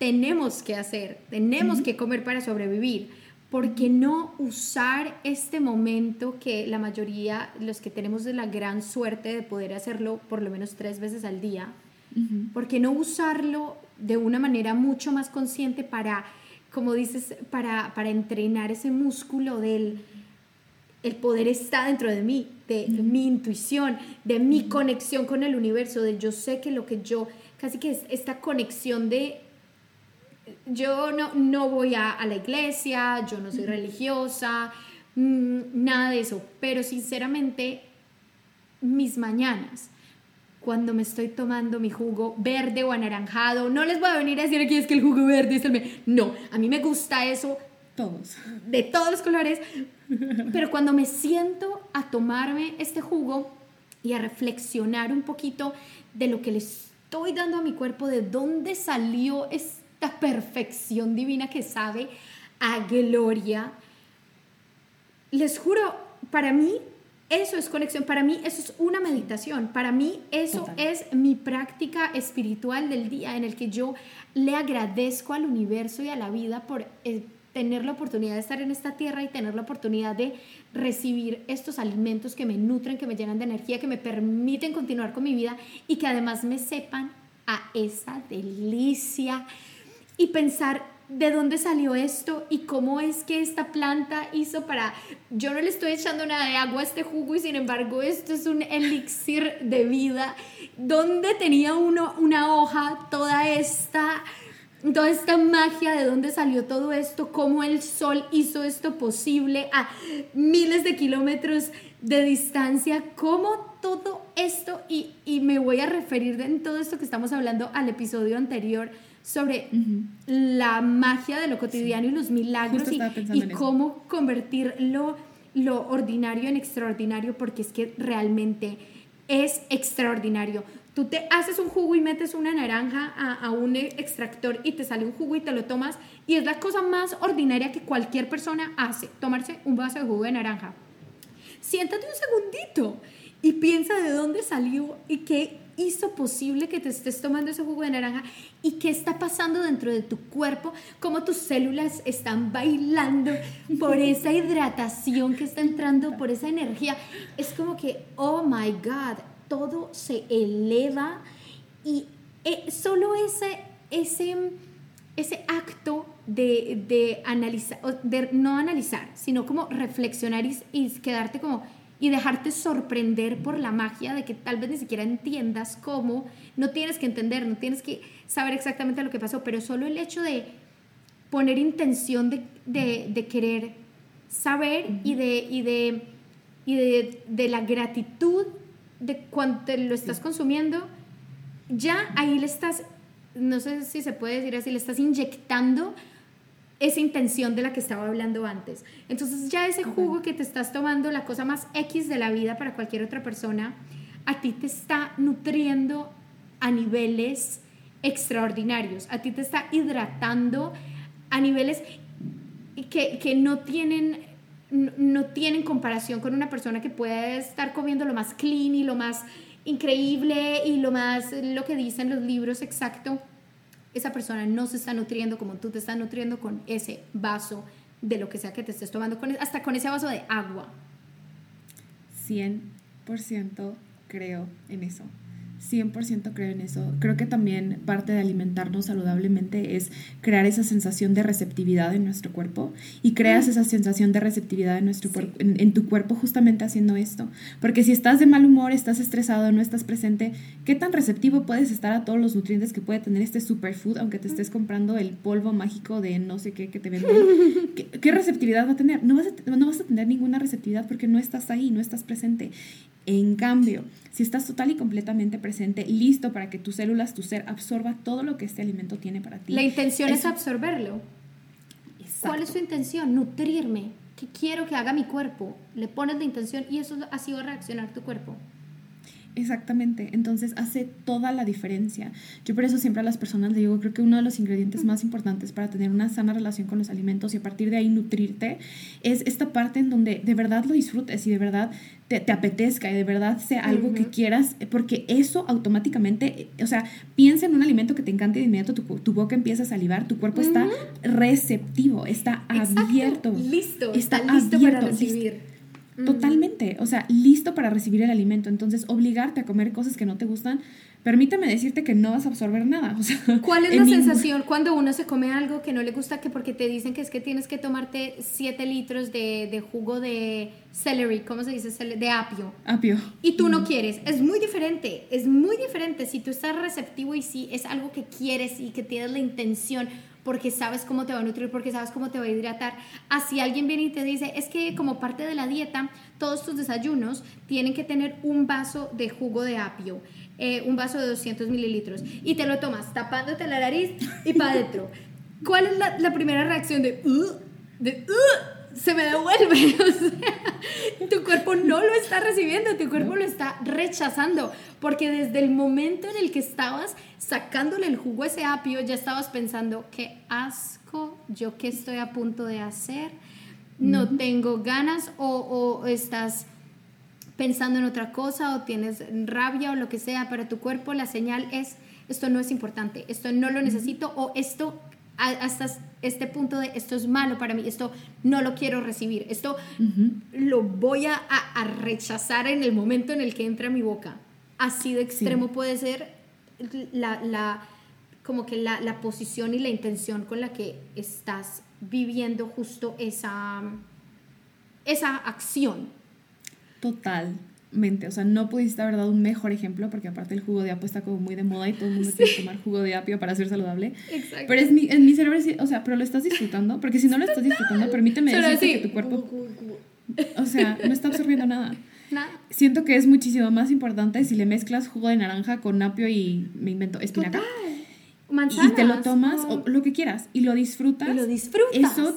tenemos que hacer, tenemos que comer para sobrevivir ¿por qué no usar este momento que la mayoría, los que tenemos la gran suerte de poder hacerlo por lo menos tres veces al día, ¿por qué no usarlo de una manera mucho más consciente para, como dices, para, para entrenar ese músculo del el poder está dentro de mí, de mi intuición, de mi conexión con el universo, de yo sé que lo que yo, casi que es esta conexión de yo no, no voy a, la iglesia, yo no soy religiosa, mm, nada de eso, pero sinceramente mis mañanas, cuando me estoy tomando mi jugo verde o anaranjado, no les voy a venir a decir aquí es que el jugo verde es el... No, a mí me gusta eso. Todos. De todos los colores. Pero cuando me siento a tomarme este jugo y a reflexionar un poquito de lo que le estoy dando a mi cuerpo, de dónde salió este esta perfección divina que sabe a gloria. Les juro, para mí eso es conexión, para mí eso es una meditación, para mí eso es mi práctica espiritual del día en el que yo le agradezco al universo y a la vida por eh, tener la oportunidad de estar en esta tierra y tener la oportunidad de recibir estos alimentos que me nutren, que me llenan de energía, que me permiten continuar con mi vida y que además me sepan a esa delicia y pensar de dónde salió esto y cómo es que esta planta hizo para... Yo no le estoy echando nada de agua a este jugo y sin embargo esto es un elixir de vida. ¿Dónde tenía uno una hoja toda esta... Toda esta magia, de dónde salió todo esto, cómo el sol hizo esto posible a miles de kilómetros de distancia, cómo todo esto, y, y me voy a referir en todo esto que estamos hablando al episodio anterior, sobre la magia de lo cotidiano y los milagros y, cómo convertir lo, ordinario en extraordinario, porque es que realmente es extraordinario. Tú te haces un jugo y metes una naranja a, a, un extractor y te sale un jugo y te lo tomas y es la cosa más ordinaria que cualquier persona hace, tomarse un vaso de jugo de naranja. Siéntate un segundito y piensa de dónde salió y qué hizo posible que te estés tomando ese jugo de naranja y qué está pasando dentro de tu cuerpo, cómo tus células están bailando por esa hidratación que está entrando, por esa energía. Es como que, oh my God, todo se eleva y eh, solo ese, ese, ese acto de, de analizar, de no analizar, sino como reflexionar y, y quedarte como y dejarte sorprender por la magia de que tal vez ni siquiera entiendas cómo, no tienes que entender, no tienes que saber exactamente lo que pasó, pero solo el hecho de poner intención de, querer saber y de, y de, y de, la gratitud de cuando lo estás consumiendo, ya ahí le estás, no sé si se puede decir así, le estás inyectando esa intención de la que estaba hablando antes. Entonces ya ese jugo que te estás tomando, la cosa más X de la vida para cualquier otra persona, a ti te está nutriendo a niveles extraordinarios, a ti te está hidratando a niveles que, que no tienen no tienen comparación con una persona que puede estar comiendo lo más clean y lo más increíble y lo más, lo que dicen los libros exacto esa persona no se está nutriendo como tú te estás nutriendo con ese vaso de lo que sea que te estés tomando, con, hasta con ese vaso de agua. 100% creo en eso. 100% creo en eso. Creo que también parte de alimentarnos saludablemente es crear esa sensación de receptividad en nuestro cuerpo y creas esa sensación de receptividad en, nuestro en, tu cuerpo justamente haciendo esto. Porque si estás de mal humor, estás estresado, no estás presente, ¿qué tan receptivo puedes estar a todos los nutrientes que puede tener este superfood aunque te estés comprando el polvo mágico de no sé qué que te venden? <laughs> ¿Qué, receptividad va a tener? No vas a, no vas a tener ninguna receptividad porque no estás ahí, no estás presente. En cambio, si estás total y completamente presente, listo para que tus células, tu ser, absorba todo lo que este alimento tiene para ti. La intención es, absorberlo. ¿Cuál es su intención? Nutrirme. ¿Qué quiero que haga mi cuerpo? Le pones la intención y eso así va a reaccionar tu cuerpo. Exactamente, entonces hace toda la diferencia. Yo por eso siempre a las personas les digo, creo que uno de los ingredientes más importantes para tener una sana relación con los alimentos y a partir de ahí nutrirte es esta parte en donde de verdad lo disfrutes y de verdad te, apetezca y de verdad sea algo que quieras, porque eso automáticamente, o sea, piensa en un alimento que te encante y de inmediato tu, boca empieza a salivar, tu cuerpo está receptivo, está abierto. Listo, está, listo para recibir. Totalmente, o sea, listo para recibir el alimento. Entonces, obligarte a comer cosas que no te gustan, permíteme decirte que no vas a absorber nada. <laughs> ¿Cuál es la sensación cuando uno se come algo que no le gusta? Que porque te dicen que es que tienes que tomarte 7 litros de, jugo de celery, ¿cómo se dice? De apio. Apio. Y tú no quieres. Es muy diferente, es muy diferente. Si tú estás receptivo y si es algo que quieres y que tienes la intención porque sabes cómo te va a nutrir, porque sabes cómo te va a hidratar. Así alguien viene y te dice, es que como parte de la dieta, todos tus desayunos tienen que tener un vaso de jugo de apio, eh, un vaso de 200 mililitros, y te lo tomas tapándote la nariz y para adentro. <laughs> ¿Cuál es la, primera reacción de, uh, de, uh, se me devuelve. <laughs> O sea, tu cuerpo no lo está recibiendo, tu cuerpo lo está rechazando, porque desde el momento en el que estabas sacándole el jugo a ese apio, ya estabas pensando, qué asco, yo qué estoy a punto de hacer, no tengo ganas o, o estás pensando en otra cosa o tienes rabia o lo que sea, para tu cuerpo la señal es, esto no es importante, esto no lo necesito o esto hasta este punto de esto es malo para mí, esto no lo quiero recibir, esto lo voy a, a, rechazar en el momento en el que entra a mi boca. Así de extremo puede ser la, la como que la, la, posición y la intención con la que estás viviendo justo esa, esa acción. Total mente. O sea, no pudiste haber dado un mejor ejemplo, porque aparte el jugo de apio está como muy de moda y todo el mundo tiene que tomar jugo de apio para ser saludable. Exacto. Pero es mi, en mi cerebro, o sea, pero lo estás disfrutando, porque si no lo estás disfrutando, permíteme decirte que tu cuerpo, o sea, no está absorbiendo nada. <laughs> Nada. Siento que es muchísimo más importante si le mezclas jugo de naranja con apio y me invento espinaca. Manzanas, y te lo tomas o lo que quieras y lo disfrutas. Y lo disfrutas. Eso,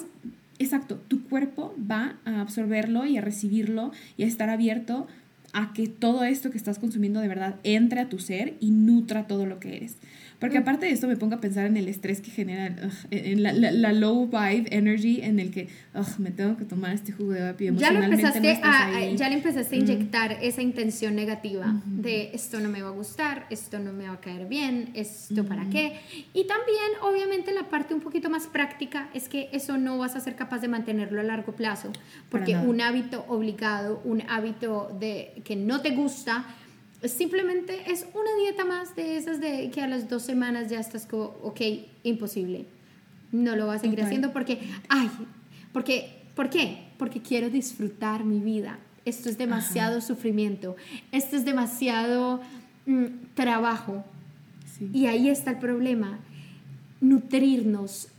exacto, tu cuerpo va a absorberlo y a recibirlo y a estar abierto a que todo esto que estás consumiendo de verdad entre a tu ser y nutra todo lo que eres. Porque mm. aparte de esto me pongo a pensar en el estrés que genera, en la, low vibe energy en el que me tengo que tomar este jugo de apio ya lo empezaste a, Ya le empezaste a inyectar esa intención negativa de esto no me va a gustar, esto no me va a caer bien, esto para qué. Y también, obviamente, la parte un poquito más práctica es que eso no vas a ser capaz de mantenerlo a largo plazo. Porque un hábito obligado, un hábito de que no te gusta, simplemente es una dieta más de esas de que a las dos semanas ya estás como, ok, imposible. No lo vas a seguir haciendo porque, ay, porque, ¿por qué? Porque quiero disfrutar mi vida. Esto es demasiado sufrimiento. Esto es demasiado mm, trabajo. Y ahí está el problema. Nutrirnos,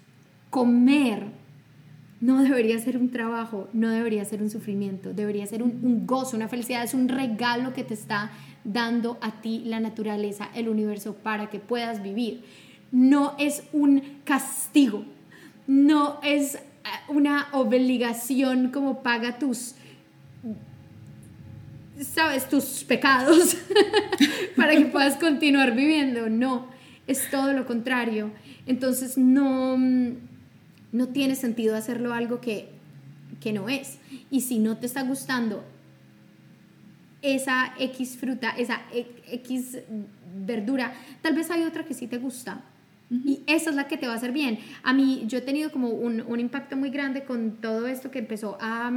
comer, no debería ser un trabajo, no debería ser un sufrimiento, debería ser un, un gozo, una felicidad, es un regalo que te está dando a ti la naturaleza, el universo, para que puedas vivir. No es un castigo, no es eh, una obligación como paga tus, sabes, tus pecados <laughs> para que puedas continuar viviendo. No, es todo lo contrario. Entonces no, no tiene sentido hacerlo algo que, que no es. Y si no te está gustando esa X fruta, esa X verdura. Tal vez hay otra que sí te gusta Y esa es la que te va a hacer bien. A mí, yo he tenido como un, un impacto muy grande con todo esto que empezó a,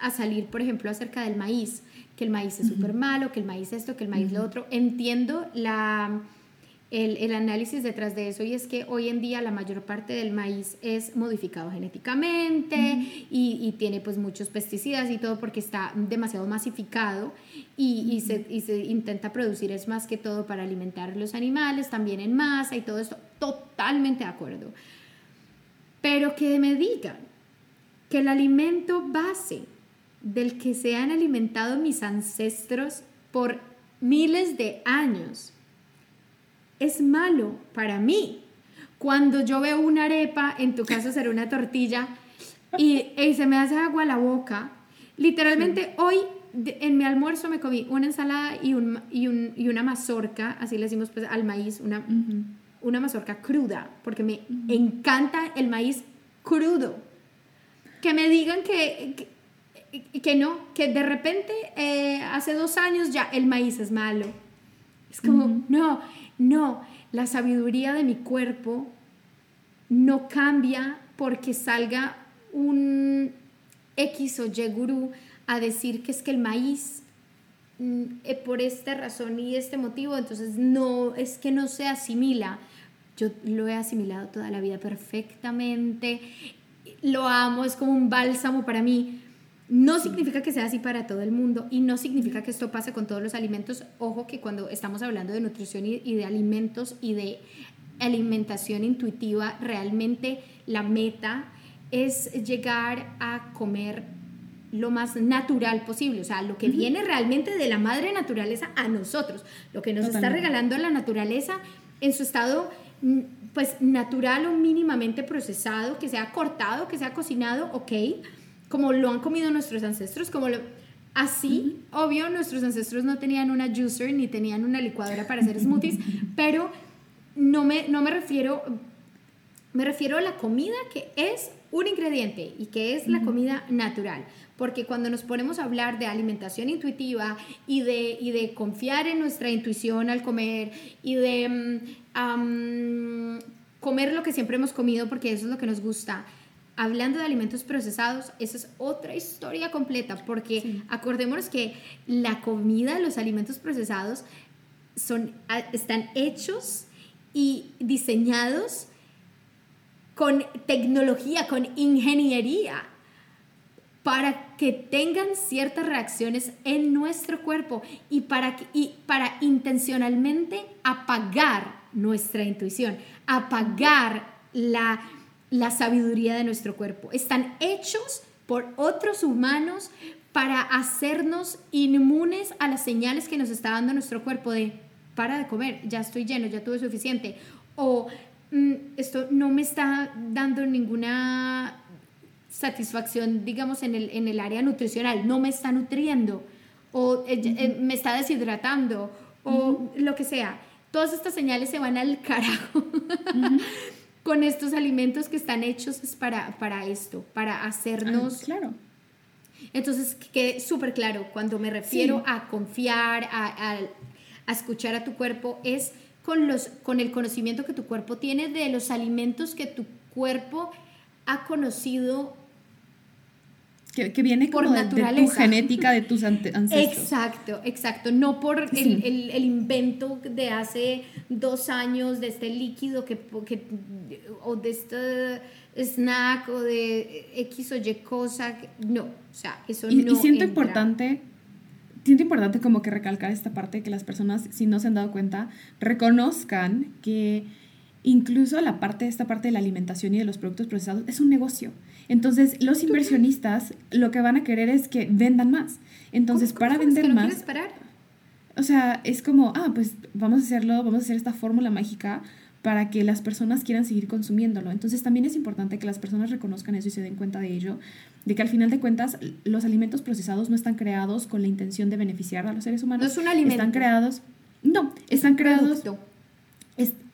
a, salir, por ejemplo, acerca del maíz, que el maíz es súper malo, que el maíz esto, que el maíz lo otro. Entiendo la el, el, análisis detrás de eso y es que hoy en día la mayor parte del maíz es modificado genéticamente y, y, tiene pues muchos pesticidas y todo porque está demasiado masificado y, y, se, y, se, intenta producir es más que todo para alimentar los animales también en masa y todo esto. Totalmente de acuerdo. Pero que me digan que el alimento base del que se han alimentado mis ancestros por miles de años es malo para mí. Cuando yo veo una arepa, en tu caso será una tortilla, y, se me hace agua a la boca, literalmente hoy en mi almuerzo me comí una ensalada y, un, y, un, y una mazorca, así le decimos pues al maíz, una, una mazorca cruda, porque me encanta el maíz crudo. Que me digan que, que, no, que de repente eh, hace dos años ya el maíz es malo. Es como, no, no, la sabiduría de mi cuerpo no cambia porque salga un X o Y gurú a decir que es que el maíz mm, eh, por esta razón y este motivo, entonces no, es que no se asimila. Yo lo he asimilado toda la vida perfectamente, lo amo, es como un bálsamo para mí, no significa que sea así para todo el mundo y no significa que esto pase con todos los alimentos. Ojo que cuando estamos hablando de nutrición y, de alimentos y de alimentación intuitiva, realmente la meta es llegar a comer lo más natural posible, o sea, lo que viene realmente de la madre naturaleza a nosotros, lo que nos está regalando la naturaleza en su estado mm, pues natural o mínimamente procesado, que sea cortado, que sea cocinado, ok, como lo han comido nuestros ancestros, como lo... Así, obvio, nuestros ancestros no tenían una juicer ni tenían una licuadora para hacer smoothies, <laughs> pero no me, no me refiero, me refiero a la comida que es un ingrediente y que es la comida natural. Porque cuando nos ponemos a hablar de alimentación intuitiva y de, y de confiar en nuestra intuición al comer y de mm, comer lo que siempre hemos comido porque eso es lo que nos gusta, hablando de alimentos procesados, esa es otra historia completa, porque acordémonos que la comida, los alimentos procesados, son, están hechos y diseñados con tecnología, con ingeniería, para que tengan ciertas reacciones en nuestro cuerpo y para, y para intencionalmente apagar nuestra intuición, apagar la la sabiduría de nuestro cuerpo. Están hechos por otros humanos para hacernos inmunes a las señales que nos está dando nuestro cuerpo de para de comer, ya estoy lleno, ya tuve suficiente. O mm, esto no me está dando ninguna satisfacción, digamos, en el, en el área nutricional, no me está nutriendo, o eh, eh, me está deshidratando, o lo que sea. Todas estas señales se van al carajo <laughs> con estos alimentos que están hechos para, para esto, para hacernos... Ah, claro. Entonces, que súper claro, cuando me refiero a confiar, a, a, escuchar a tu cuerpo, es con, los, con el conocimiento que tu cuerpo tiene de los alimentos que tu cuerpo ha conocido que, viene por naturaleza. De, tu genética, de tus ancestros. Exacto, exacto. No por el, el, invento de hace dos años de este líquido que, que, o de este snack o de X o Y cosa. No, o sea, eso y, no. Y siento importante siento importante como que recalcar esta parte que las personas, si no se han dado cuenta, reconozcan que incluso la parte, esta parte de la alimentación y de los productos procesados es un negocio. Entonces, los inversionistas lo que van a querer es que vendan más. Entonces, para vender más... O sea, es como, ah, pues vamos a hacerlo, vamos a hacer esta fórmula mágica para que las personas quieran seguir consumiéndolo. Entonces también es importante que las personas reconozcan eso y se den cuenta de ello, de que al final de cuentas los alimentos procesados no están creados con la intención de beneficiar a los seres humanos. No es un alimento. Están creados, no, están creados,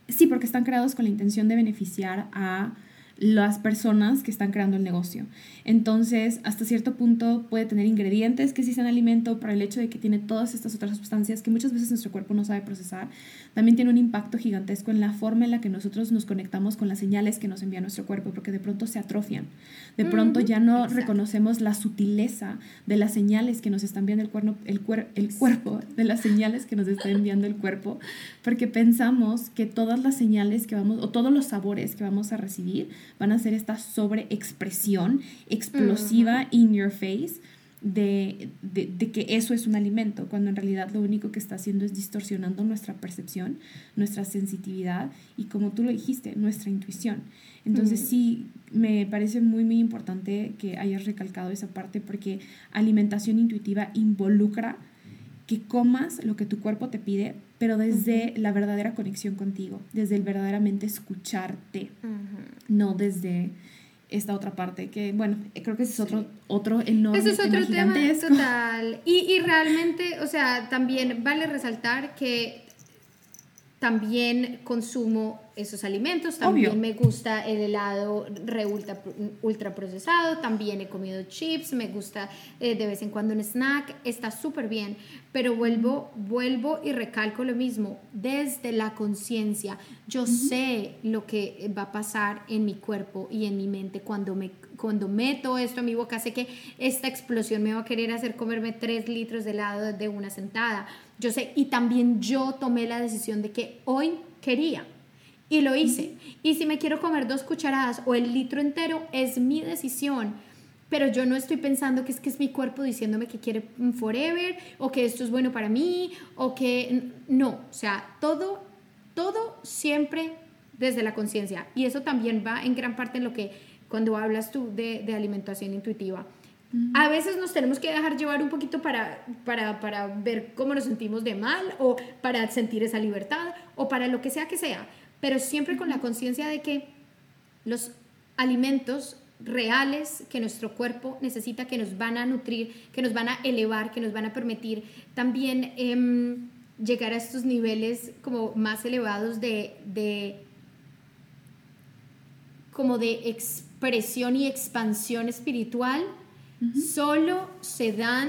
sí, porque están creados con la intención de beneficiar a las personas que están creando el negocio. Entonces, hasta cierto punto puede tener ingredientes que sí sean alimento, pero el hecho de que tiene todas estas otras sustancias que muchas veces nuestro cuerpo no sabe procesar, también tiene un impacto gigantesco en la forma en la que nosotros nos conectamos con las señales que nos envía nuestro cuerpo, porque de pronto se atrofian. De pronto ya no reconocemos la sutileza de las señales que nos está enviando el, cuerno, el, el cuerpo, de las señales que nos está enviando el cuerpo, porque pensamos que todas las señales que vamos, o todos los sabores que vamos a recibir, van a ser esta sobreexpresión explosiva in your face de, que eso es un alimento, cuando en realidad lo único que está haciendo es distorsionando nuestra percepción, nuestra sensitividad y como tú lo dijiste, nuestra intuición. Entonces sí, me parece muy, muy importante que hayas recalcado esa parte porque alimentación intuitiva involucra que comas lo que tu cuerpo te pide, pero desde la verdadera conexión contigo, desde el verdaderamente escucharte, no desde esta otra parte, que bueno, creo que ese es otro, otro enorme Ese es otro tema, total. Y, y realmente, o sea, también vale resaltar que también consumo esos alimentos, también me gusta el helado re ultra, procesado, también he comido chips, me gusta eh, de vez en cuando un snack, está súper bien, pero vuelvo, vuelvo y recalco lo mismo, desde la conciencia, yo sé lo que va a pasar en mi cuerpo y en mi mente cuando me cuando meto esto a mi boca, sé que esta explosión me va a querer hacer comerme tres litros de helado de una sentada. Yo sé, y también yo tomé la decisión de que hoy quería y lo hice. Y si me quiero comer dos cucharadas o el litro entero, es mi decisión. Pero yo no estoy pensando que es que es mi cuerpo diciéndome que quiere forever o que esto es bueno para mí o que no, o sea, todo, todo siempre desde la conciencia. Y eso también va en gran parte en lo que cuando hablas tú de, de alimentación intuitiva. A veces nos tenemos que dejar llevar un poquito para, para, para, ver cómo nos sentimos de mal o para sentir esa libertad o para lo que sea que sea, pero siempre con la conciencia de que los alimentos reales que nuestro cuerpo necesita, que nos van a nutrir, que nos van a elevar, que nos van a permitir también em, llegar a estos niveles como más elevados de, de como de expresión y expansión espiritual solo se dan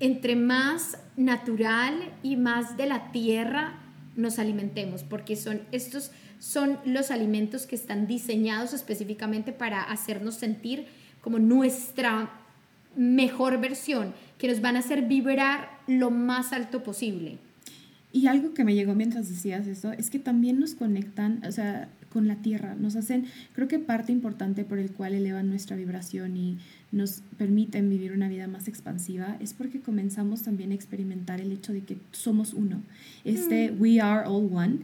entre más natural y más de la tierra nos alimentemos, porque son estos son los alimentos que están diseñados específicamente para hacernos sentir como nuestra mejor versión, que nos van a hacer vibrar lo más alto posible. Y algo que me llegó mientras decías eso es que también nos conectan, o sea, con la tierra, nos hacen, creo que parte importante por el cual elevan nuestra vibración y nos permiten vivir una vida más expansiva es porque comenzamos también a experimentar el hecho de que somos uno. Este mm. we are all one,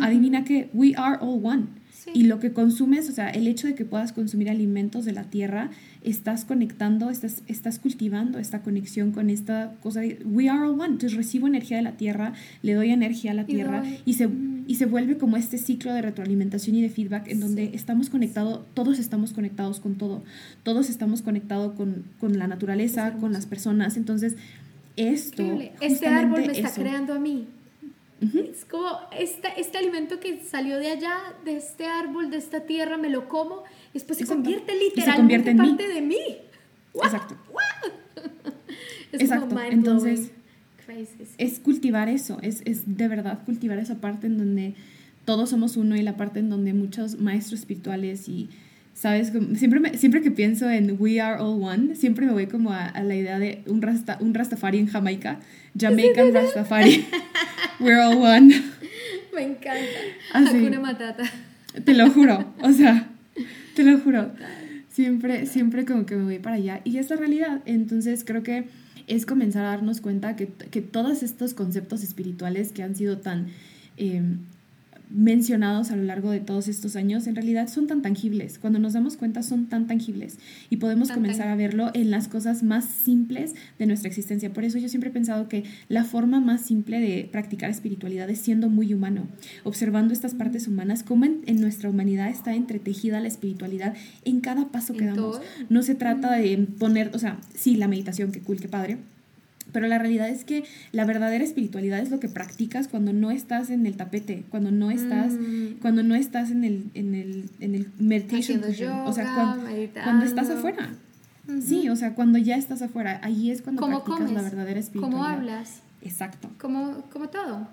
adivina que we are all one. Y lo que consumes, o sea, el hecho de que puedas consumir alimentos de la tierra, estás conectando, estás, estás cultivando esta conexión con esta cosa de we are all one. Entonces recibo energía de la tierra, le doy energía a la tierra y, se, y se vuelve como este ciclo de retroalimentación y de feedback en donde estamos conectados, todos estamos conectados con todo, todos estamos conectados con, con la naturaleza, con las personas. Entonces, esto... Este árbol me está creando a mí. Es como este, este alimento que salió de allá, de este árbol, de esta tierra, me lo como, y después se convierte literalmente en parte de mí. Exacto. <laughs> es Exacto. Entonces, es cultivar eso, es, es de verdad cultivar esa parte en donde todos somos uno y la parte en donde muchos maestros espirituales y ¿Sabes? Siempre, siempre que pienso en We Are All One, siempre me voy como a, la idea de un, rasta, un Rastafari en Jamaica. Jamaican <laughs> Rastafari. <laughs> We're all one. Me encanta. Así. Hakuna Matata. Te lo juro. O sea, te lo juro. Siempre, siempre como que me voy para allá. Y es la realidad. Entonces creo que es comenzar a darnos cuenta que, que todos estos conceptos espirituales que han sido tan... Eh, mencionados a lo largo de todos estos años en realidad son tan tangibles. Cuando nos damos cuenta son tan tangibles y podemos comenzar a verlo en las cosas más simples de nuestra existencia. Por eso yo siempre he pensado que la forma más simple de practicar espiritualidad es siendo muy humano, observando estas partes humanas, cómo en, nuestra humanidad está entretejida la espiritualidad en cada paso que damos. No se trata de poner, o sea, sí, la meditación, que cool, qué padre Pero la realidad es que la verdadera espiritualidad es lo que practicas cuando no estás en el tapete, cuando no estás, mm. cuando no estás en el, en el, en el meditation. o sea, cuando, estás afuera. Sí, o sea, cuando ya estás afuera, ahí es cuando practicas la verdadera espiritualidad. ¿Cómo hablas? Exacto. Como, como todo.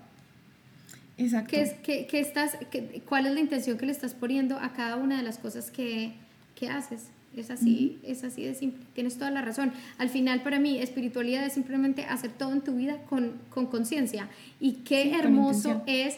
Exacto. ¿Qué es, qué, qué estás, qué, ¿Cuál es la intención que le estás poniendo a cada una de las cosas que, que haces? Es así, es así de simple. Tienes toda la razón. Al final, para mí, espiritualidad es simplemente hacer todo en tu vida con conciencia. y qué hermoso es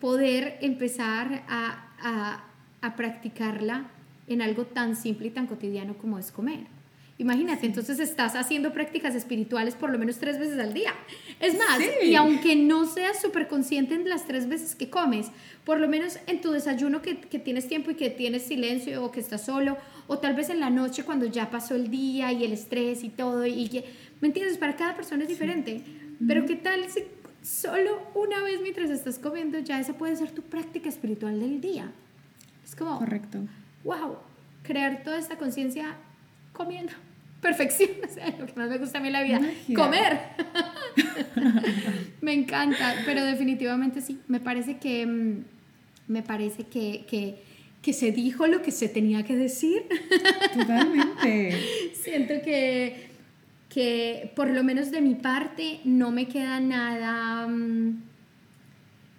poder empezar a, a, a practicarla en algo tan simple y tan cotidiano como es comer. Imagínate, entonces estás haciendo prácticas espirituales por lo menos tres veces al día. Es más, y aunque no seas súper consciente en las tres veces que comes, por lo menos en tu desayuno que, que, tienes tiempo y que tienes silencio o que estás solo, o tal vez en la noche cuando ya pasó el día y el estrés y todo, y que, ¿me entiendes? Para cada persona es diferente. Pero ¿qué tal si solo una vez mientras estás comiendo ya esa puede ser tu práctica espiritual del día? Es como... Correcto. Wow, crear toda esta conciencia comiendo <laughs> perfección, <laughs> o sea, lo que más me gusta a mí en la vida, comer. <laughs> me encanta, pero definitivamente sí, me parece que, mm, me parece que, que, que, se dijo lo que se tenía que decir. Totalmente. <laughs> Siento que, que por lo menos de mi parte no me queda nada, mm,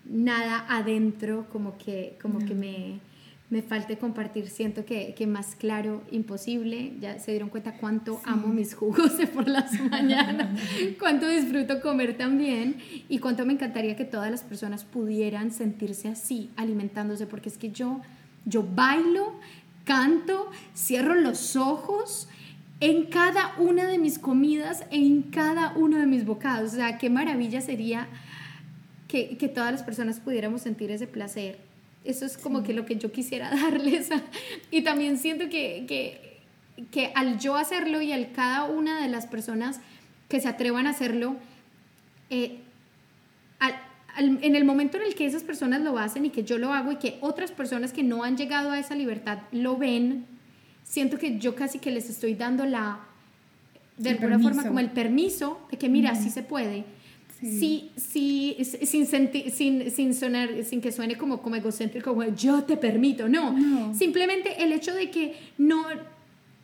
nada adentro como que, como que me me falte compartir, siento que, que, más claro, imposible. Ya se dieron cuenta cuánto amo mis jugos de por las <laughs> mañanas, cuánto disfruto comer también y cuánto me encantaría que todas las personas pudieran sentirse así, alimentándose, porque es que yo, yo bailo, canto, cierro los ojos en cada una de mis comidas, en cada uno de mis bocados. O sea, qué maravilla sería que, que todas las personas pudiéramos sentir ese placer eso es como que lo que yo quisiera <laughs> darles. y también siento que, que, que, al yo hacerlo y al cada una de las personas que se atrevan a hacerlo, eh, en el momento en el que esas personas lo hacen y que yo lo hago y que otras personas que no han llegado a esa libertad lo ven, siento que yo casi que les estoy dando la, de alguna forma como el permiso de que mira, así se puede Sí, sí, sin, sin, sin, sonar, sin que suene como, como egocéntrico, como yo te permito, no. Simplemente el hecho de que no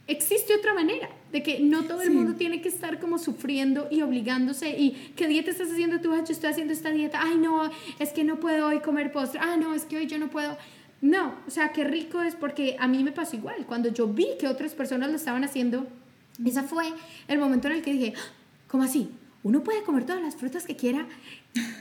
existe otra manera, de que no todo el mundo tiene que estar como sufriendo y obligándose y qué dieta estás haciendo tú, yo estoy haciendo esta dieta, ay no, es que no puedo hoy comer postre, ah no, es que hoy yo no puedo. No, o sea, qué rico es porque a mí me pasó igual, cuando yo vi que otras personas lo estaban haciendo, ese fue el momento en el que dije, ah, ¿cómo así? uno puede comer todas las frutas que quiera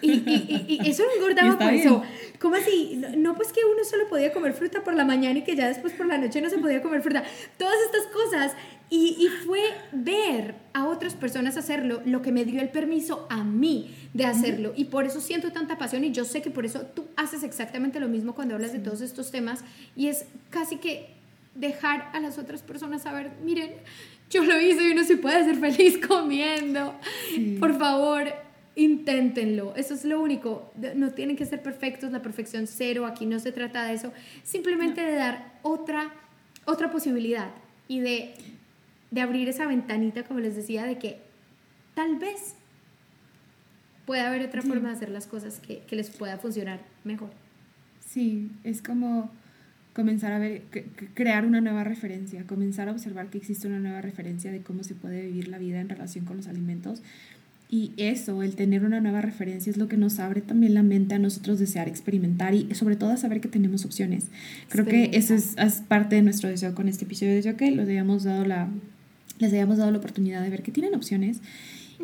y, y, y, eso no engordaba <laughs> por eso. ¿Cómo así? No, pues que uno solo podía comer fruta por la mañana y que ya después por la noche no se podía comer fruta. Todas estas cosas. Y, y fue ver a otras personas hacerlo lo que me dio el permiso a mí de hacerlo. Y por eso siento tanta pasión y yo sé que por eso tú haces exactamente lo mismo cuando hablas de todos estos temas. Y es casi que dejar a las otras personas saber, miren, yo lo hice y uno se puede ser feliz <laughs> comiendo. Por favor, inténtenlo. Eso es lo único. No tienen que ser perfectos, la perfección cero, aquí no se trata de eso. Simplemente de dar otra, otra posibilidad y de, de abrir esa ventanita, como les decía, de que tal vez pueda haber otra forma de hacer las cosas que, que les pueda funcionar mejor. Sí, es como comenzar a ver, crear una nueva referencia, comenzar a observar que existe una nueva referencia de cómo se puede vivir la vida en relación con los alimentos. Y eso, el tener una nueva referencia, es lo que nos abre también la mente a nosotros desear experimentar y sobre todo a saber que tenemos opciones. Creo que eso es, parte de nuestro deseo con este episodio de que los hayamos dado la, les hayamos dado la oportunidad de ver que tienen opciones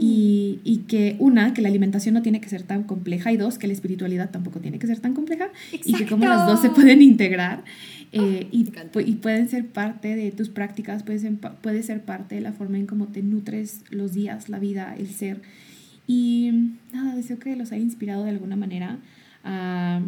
y, y, que una, que la alimentación no tiene que ser tan compleja y dos, que la espiritualidad tampoco tiene que ser tan compleja y que como las dos se pueden integrar eh, ah, y, y, pueden ser parte de tus prácticas, puede ser, puede ser parte de la forma en cómo te nutres los días, la vida, el ser. Y nada, deseo que los haya inspirado de alguna manera a,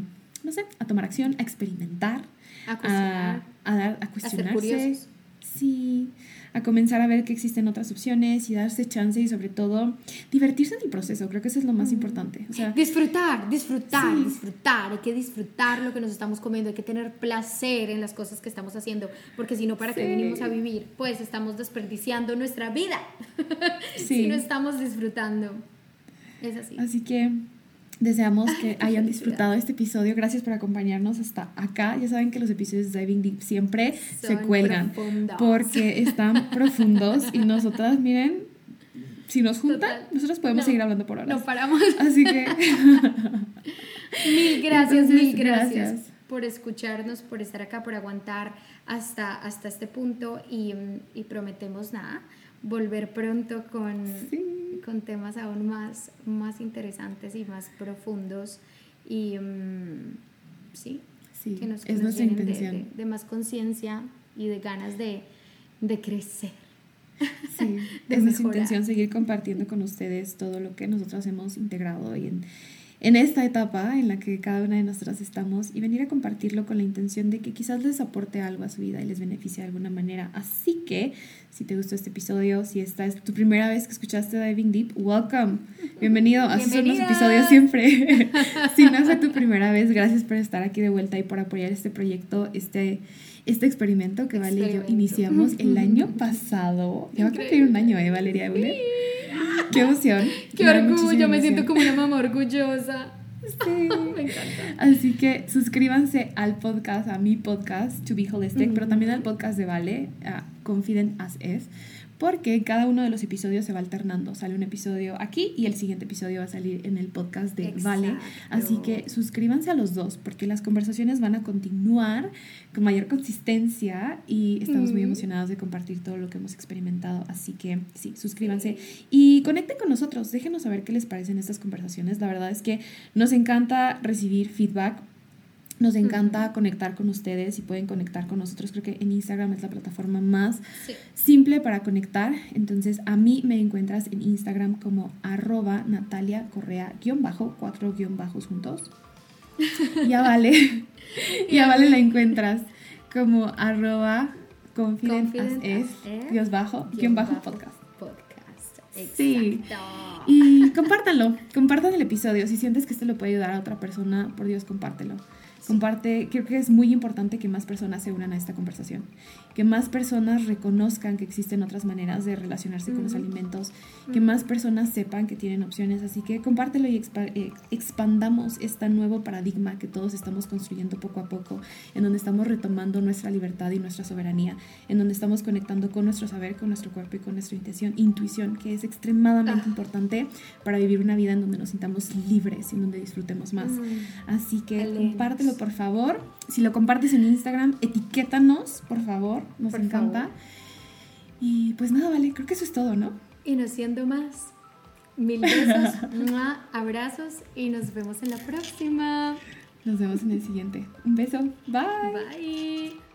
no sé, a tomar acción, a experimentar, a, a, dar, a cuestionarse. Sí, a comenzar a ver que existen otras opciones y darse chance y sobre todo divertirse en el proceso. Creo que eso es lo más importante. O sea, disfrutar, disfrutar, disfrutar. Hay que disfrutar lo que nos estamos comiendo, hay que tener placer en las cosas que estamos haciendo, porque si no, ¿para qué venimos a vivir? Pues estamos desperdiciando nuestra vida <laughs> si no estamos disfrutando. Es así. Así que Deseamos que <laughs> hayan disfrutado este episodio. Gracias por acompañarnos hasta acá. Ya saben que los episodios de Diving Deep siempre se cuelgan porque están <laughs> profundos y nosotras, miren, si nos juntan, nosotros podemos seguir hablando por horas. No paramos. <laughs> Así que mil gracias, mil gracias, por escucharnos, por estar acá, por aguantar hasta, hasta este punto y, y prometemos nada volver pronto con, con temas aún más, más interesantes y más profundos y mm, sí, que nos, es nuestra intención. De, más conciencia y de ganas de, de crecer. Sí, <laughs> es nuestra intención seguir compartiendo con ustedes todo lo que nosotros hemos integrado y en en esta etapa en la que cada una de nosotras estamos y venir a compartirlo con la intención de que quizás les aporte algo a su vida y les beneficie de alguna manera. Así que, si te gustó este episodio, si esta es tu primera vez que escuchaste Diving Deep, welcome. Bienvenido. Son los episodios siempre. <laughs> si no fue tu primera vez, gracias por estar aquí de vuelta y por apoyar este proyecto, este este experimento que Vale y yo iniciamos el <laughs> año pasado. Ya va a cumplir un año, ¿eh, Valeria? Qué emoción. Qué orgullo, me siento como una mamá orgullosa. Sí. <laughs> me encanta. Así que suscríbanse al podcast, a mi podcast, To Be Holistic, pero también al podcast de Vale, Confident As Is porque cada uno de los episodios se va alternando. Sale un episodio aquí y el siguiente episodio va a salir en el podcast de Vale. Así que suscríbanse a los dos porque las conversaciones van a continuar con mayor consistencia y estamos muy emocionados de compartir todo lo que hemos experimentado. Así que sí, suscríbanse y conecten con nosotros. Déjenos saber qué les parecen estas conversaciones. La verdad es que nos encanta recibir feedback nos encanta conectar con ustedes y pueden conectar con nosotros. Creo que en Instagram es la plataforma más simple para conectar. Entonces a mí me encuentras en Instagram como arroba Natalia Correa guion bajo, cuatro guion bajos juntos. Ya <laughs> vale. ya vale la encuentras como arroba confident, es, bajo, guion bajo podcast. Sí. Y compártanlo, compartan el episodio. Si sientes que esto le puede ayudar a otra persona, por Dios, compártelo. Comparte, creo que es muy importante que más personas se unan a esta conversación, que más personas reconozcan que existen otras maneras de relacionarse con los alimentos, que más personas sepan que tienen opciones, así que compártelo y eh, expandamos este nuevo paradigma que todos estamos construyendo poco a poco, en donde estamos retomando nuestra libertad y nuestra soberanía, en donde estamos conectando con nuestro saber, con nuestro cuerpo y con nuestra intuición, intuición que es extremadamente ah. importante para vivir una vida en donde nos sintamos libres y en donde disfrutemos más. Así que compártelo por favor. Si lo compartes en Instagram, etiquétanos, por favor. Nos encanta. Y pues nada, vale, creo que eso es todo, ¿no? Y no siendo más. Mil besos, <laughs> abrazos y nos vemos en la próxima. Nos vemos en el siguiente. Un beso. Bye. Bye.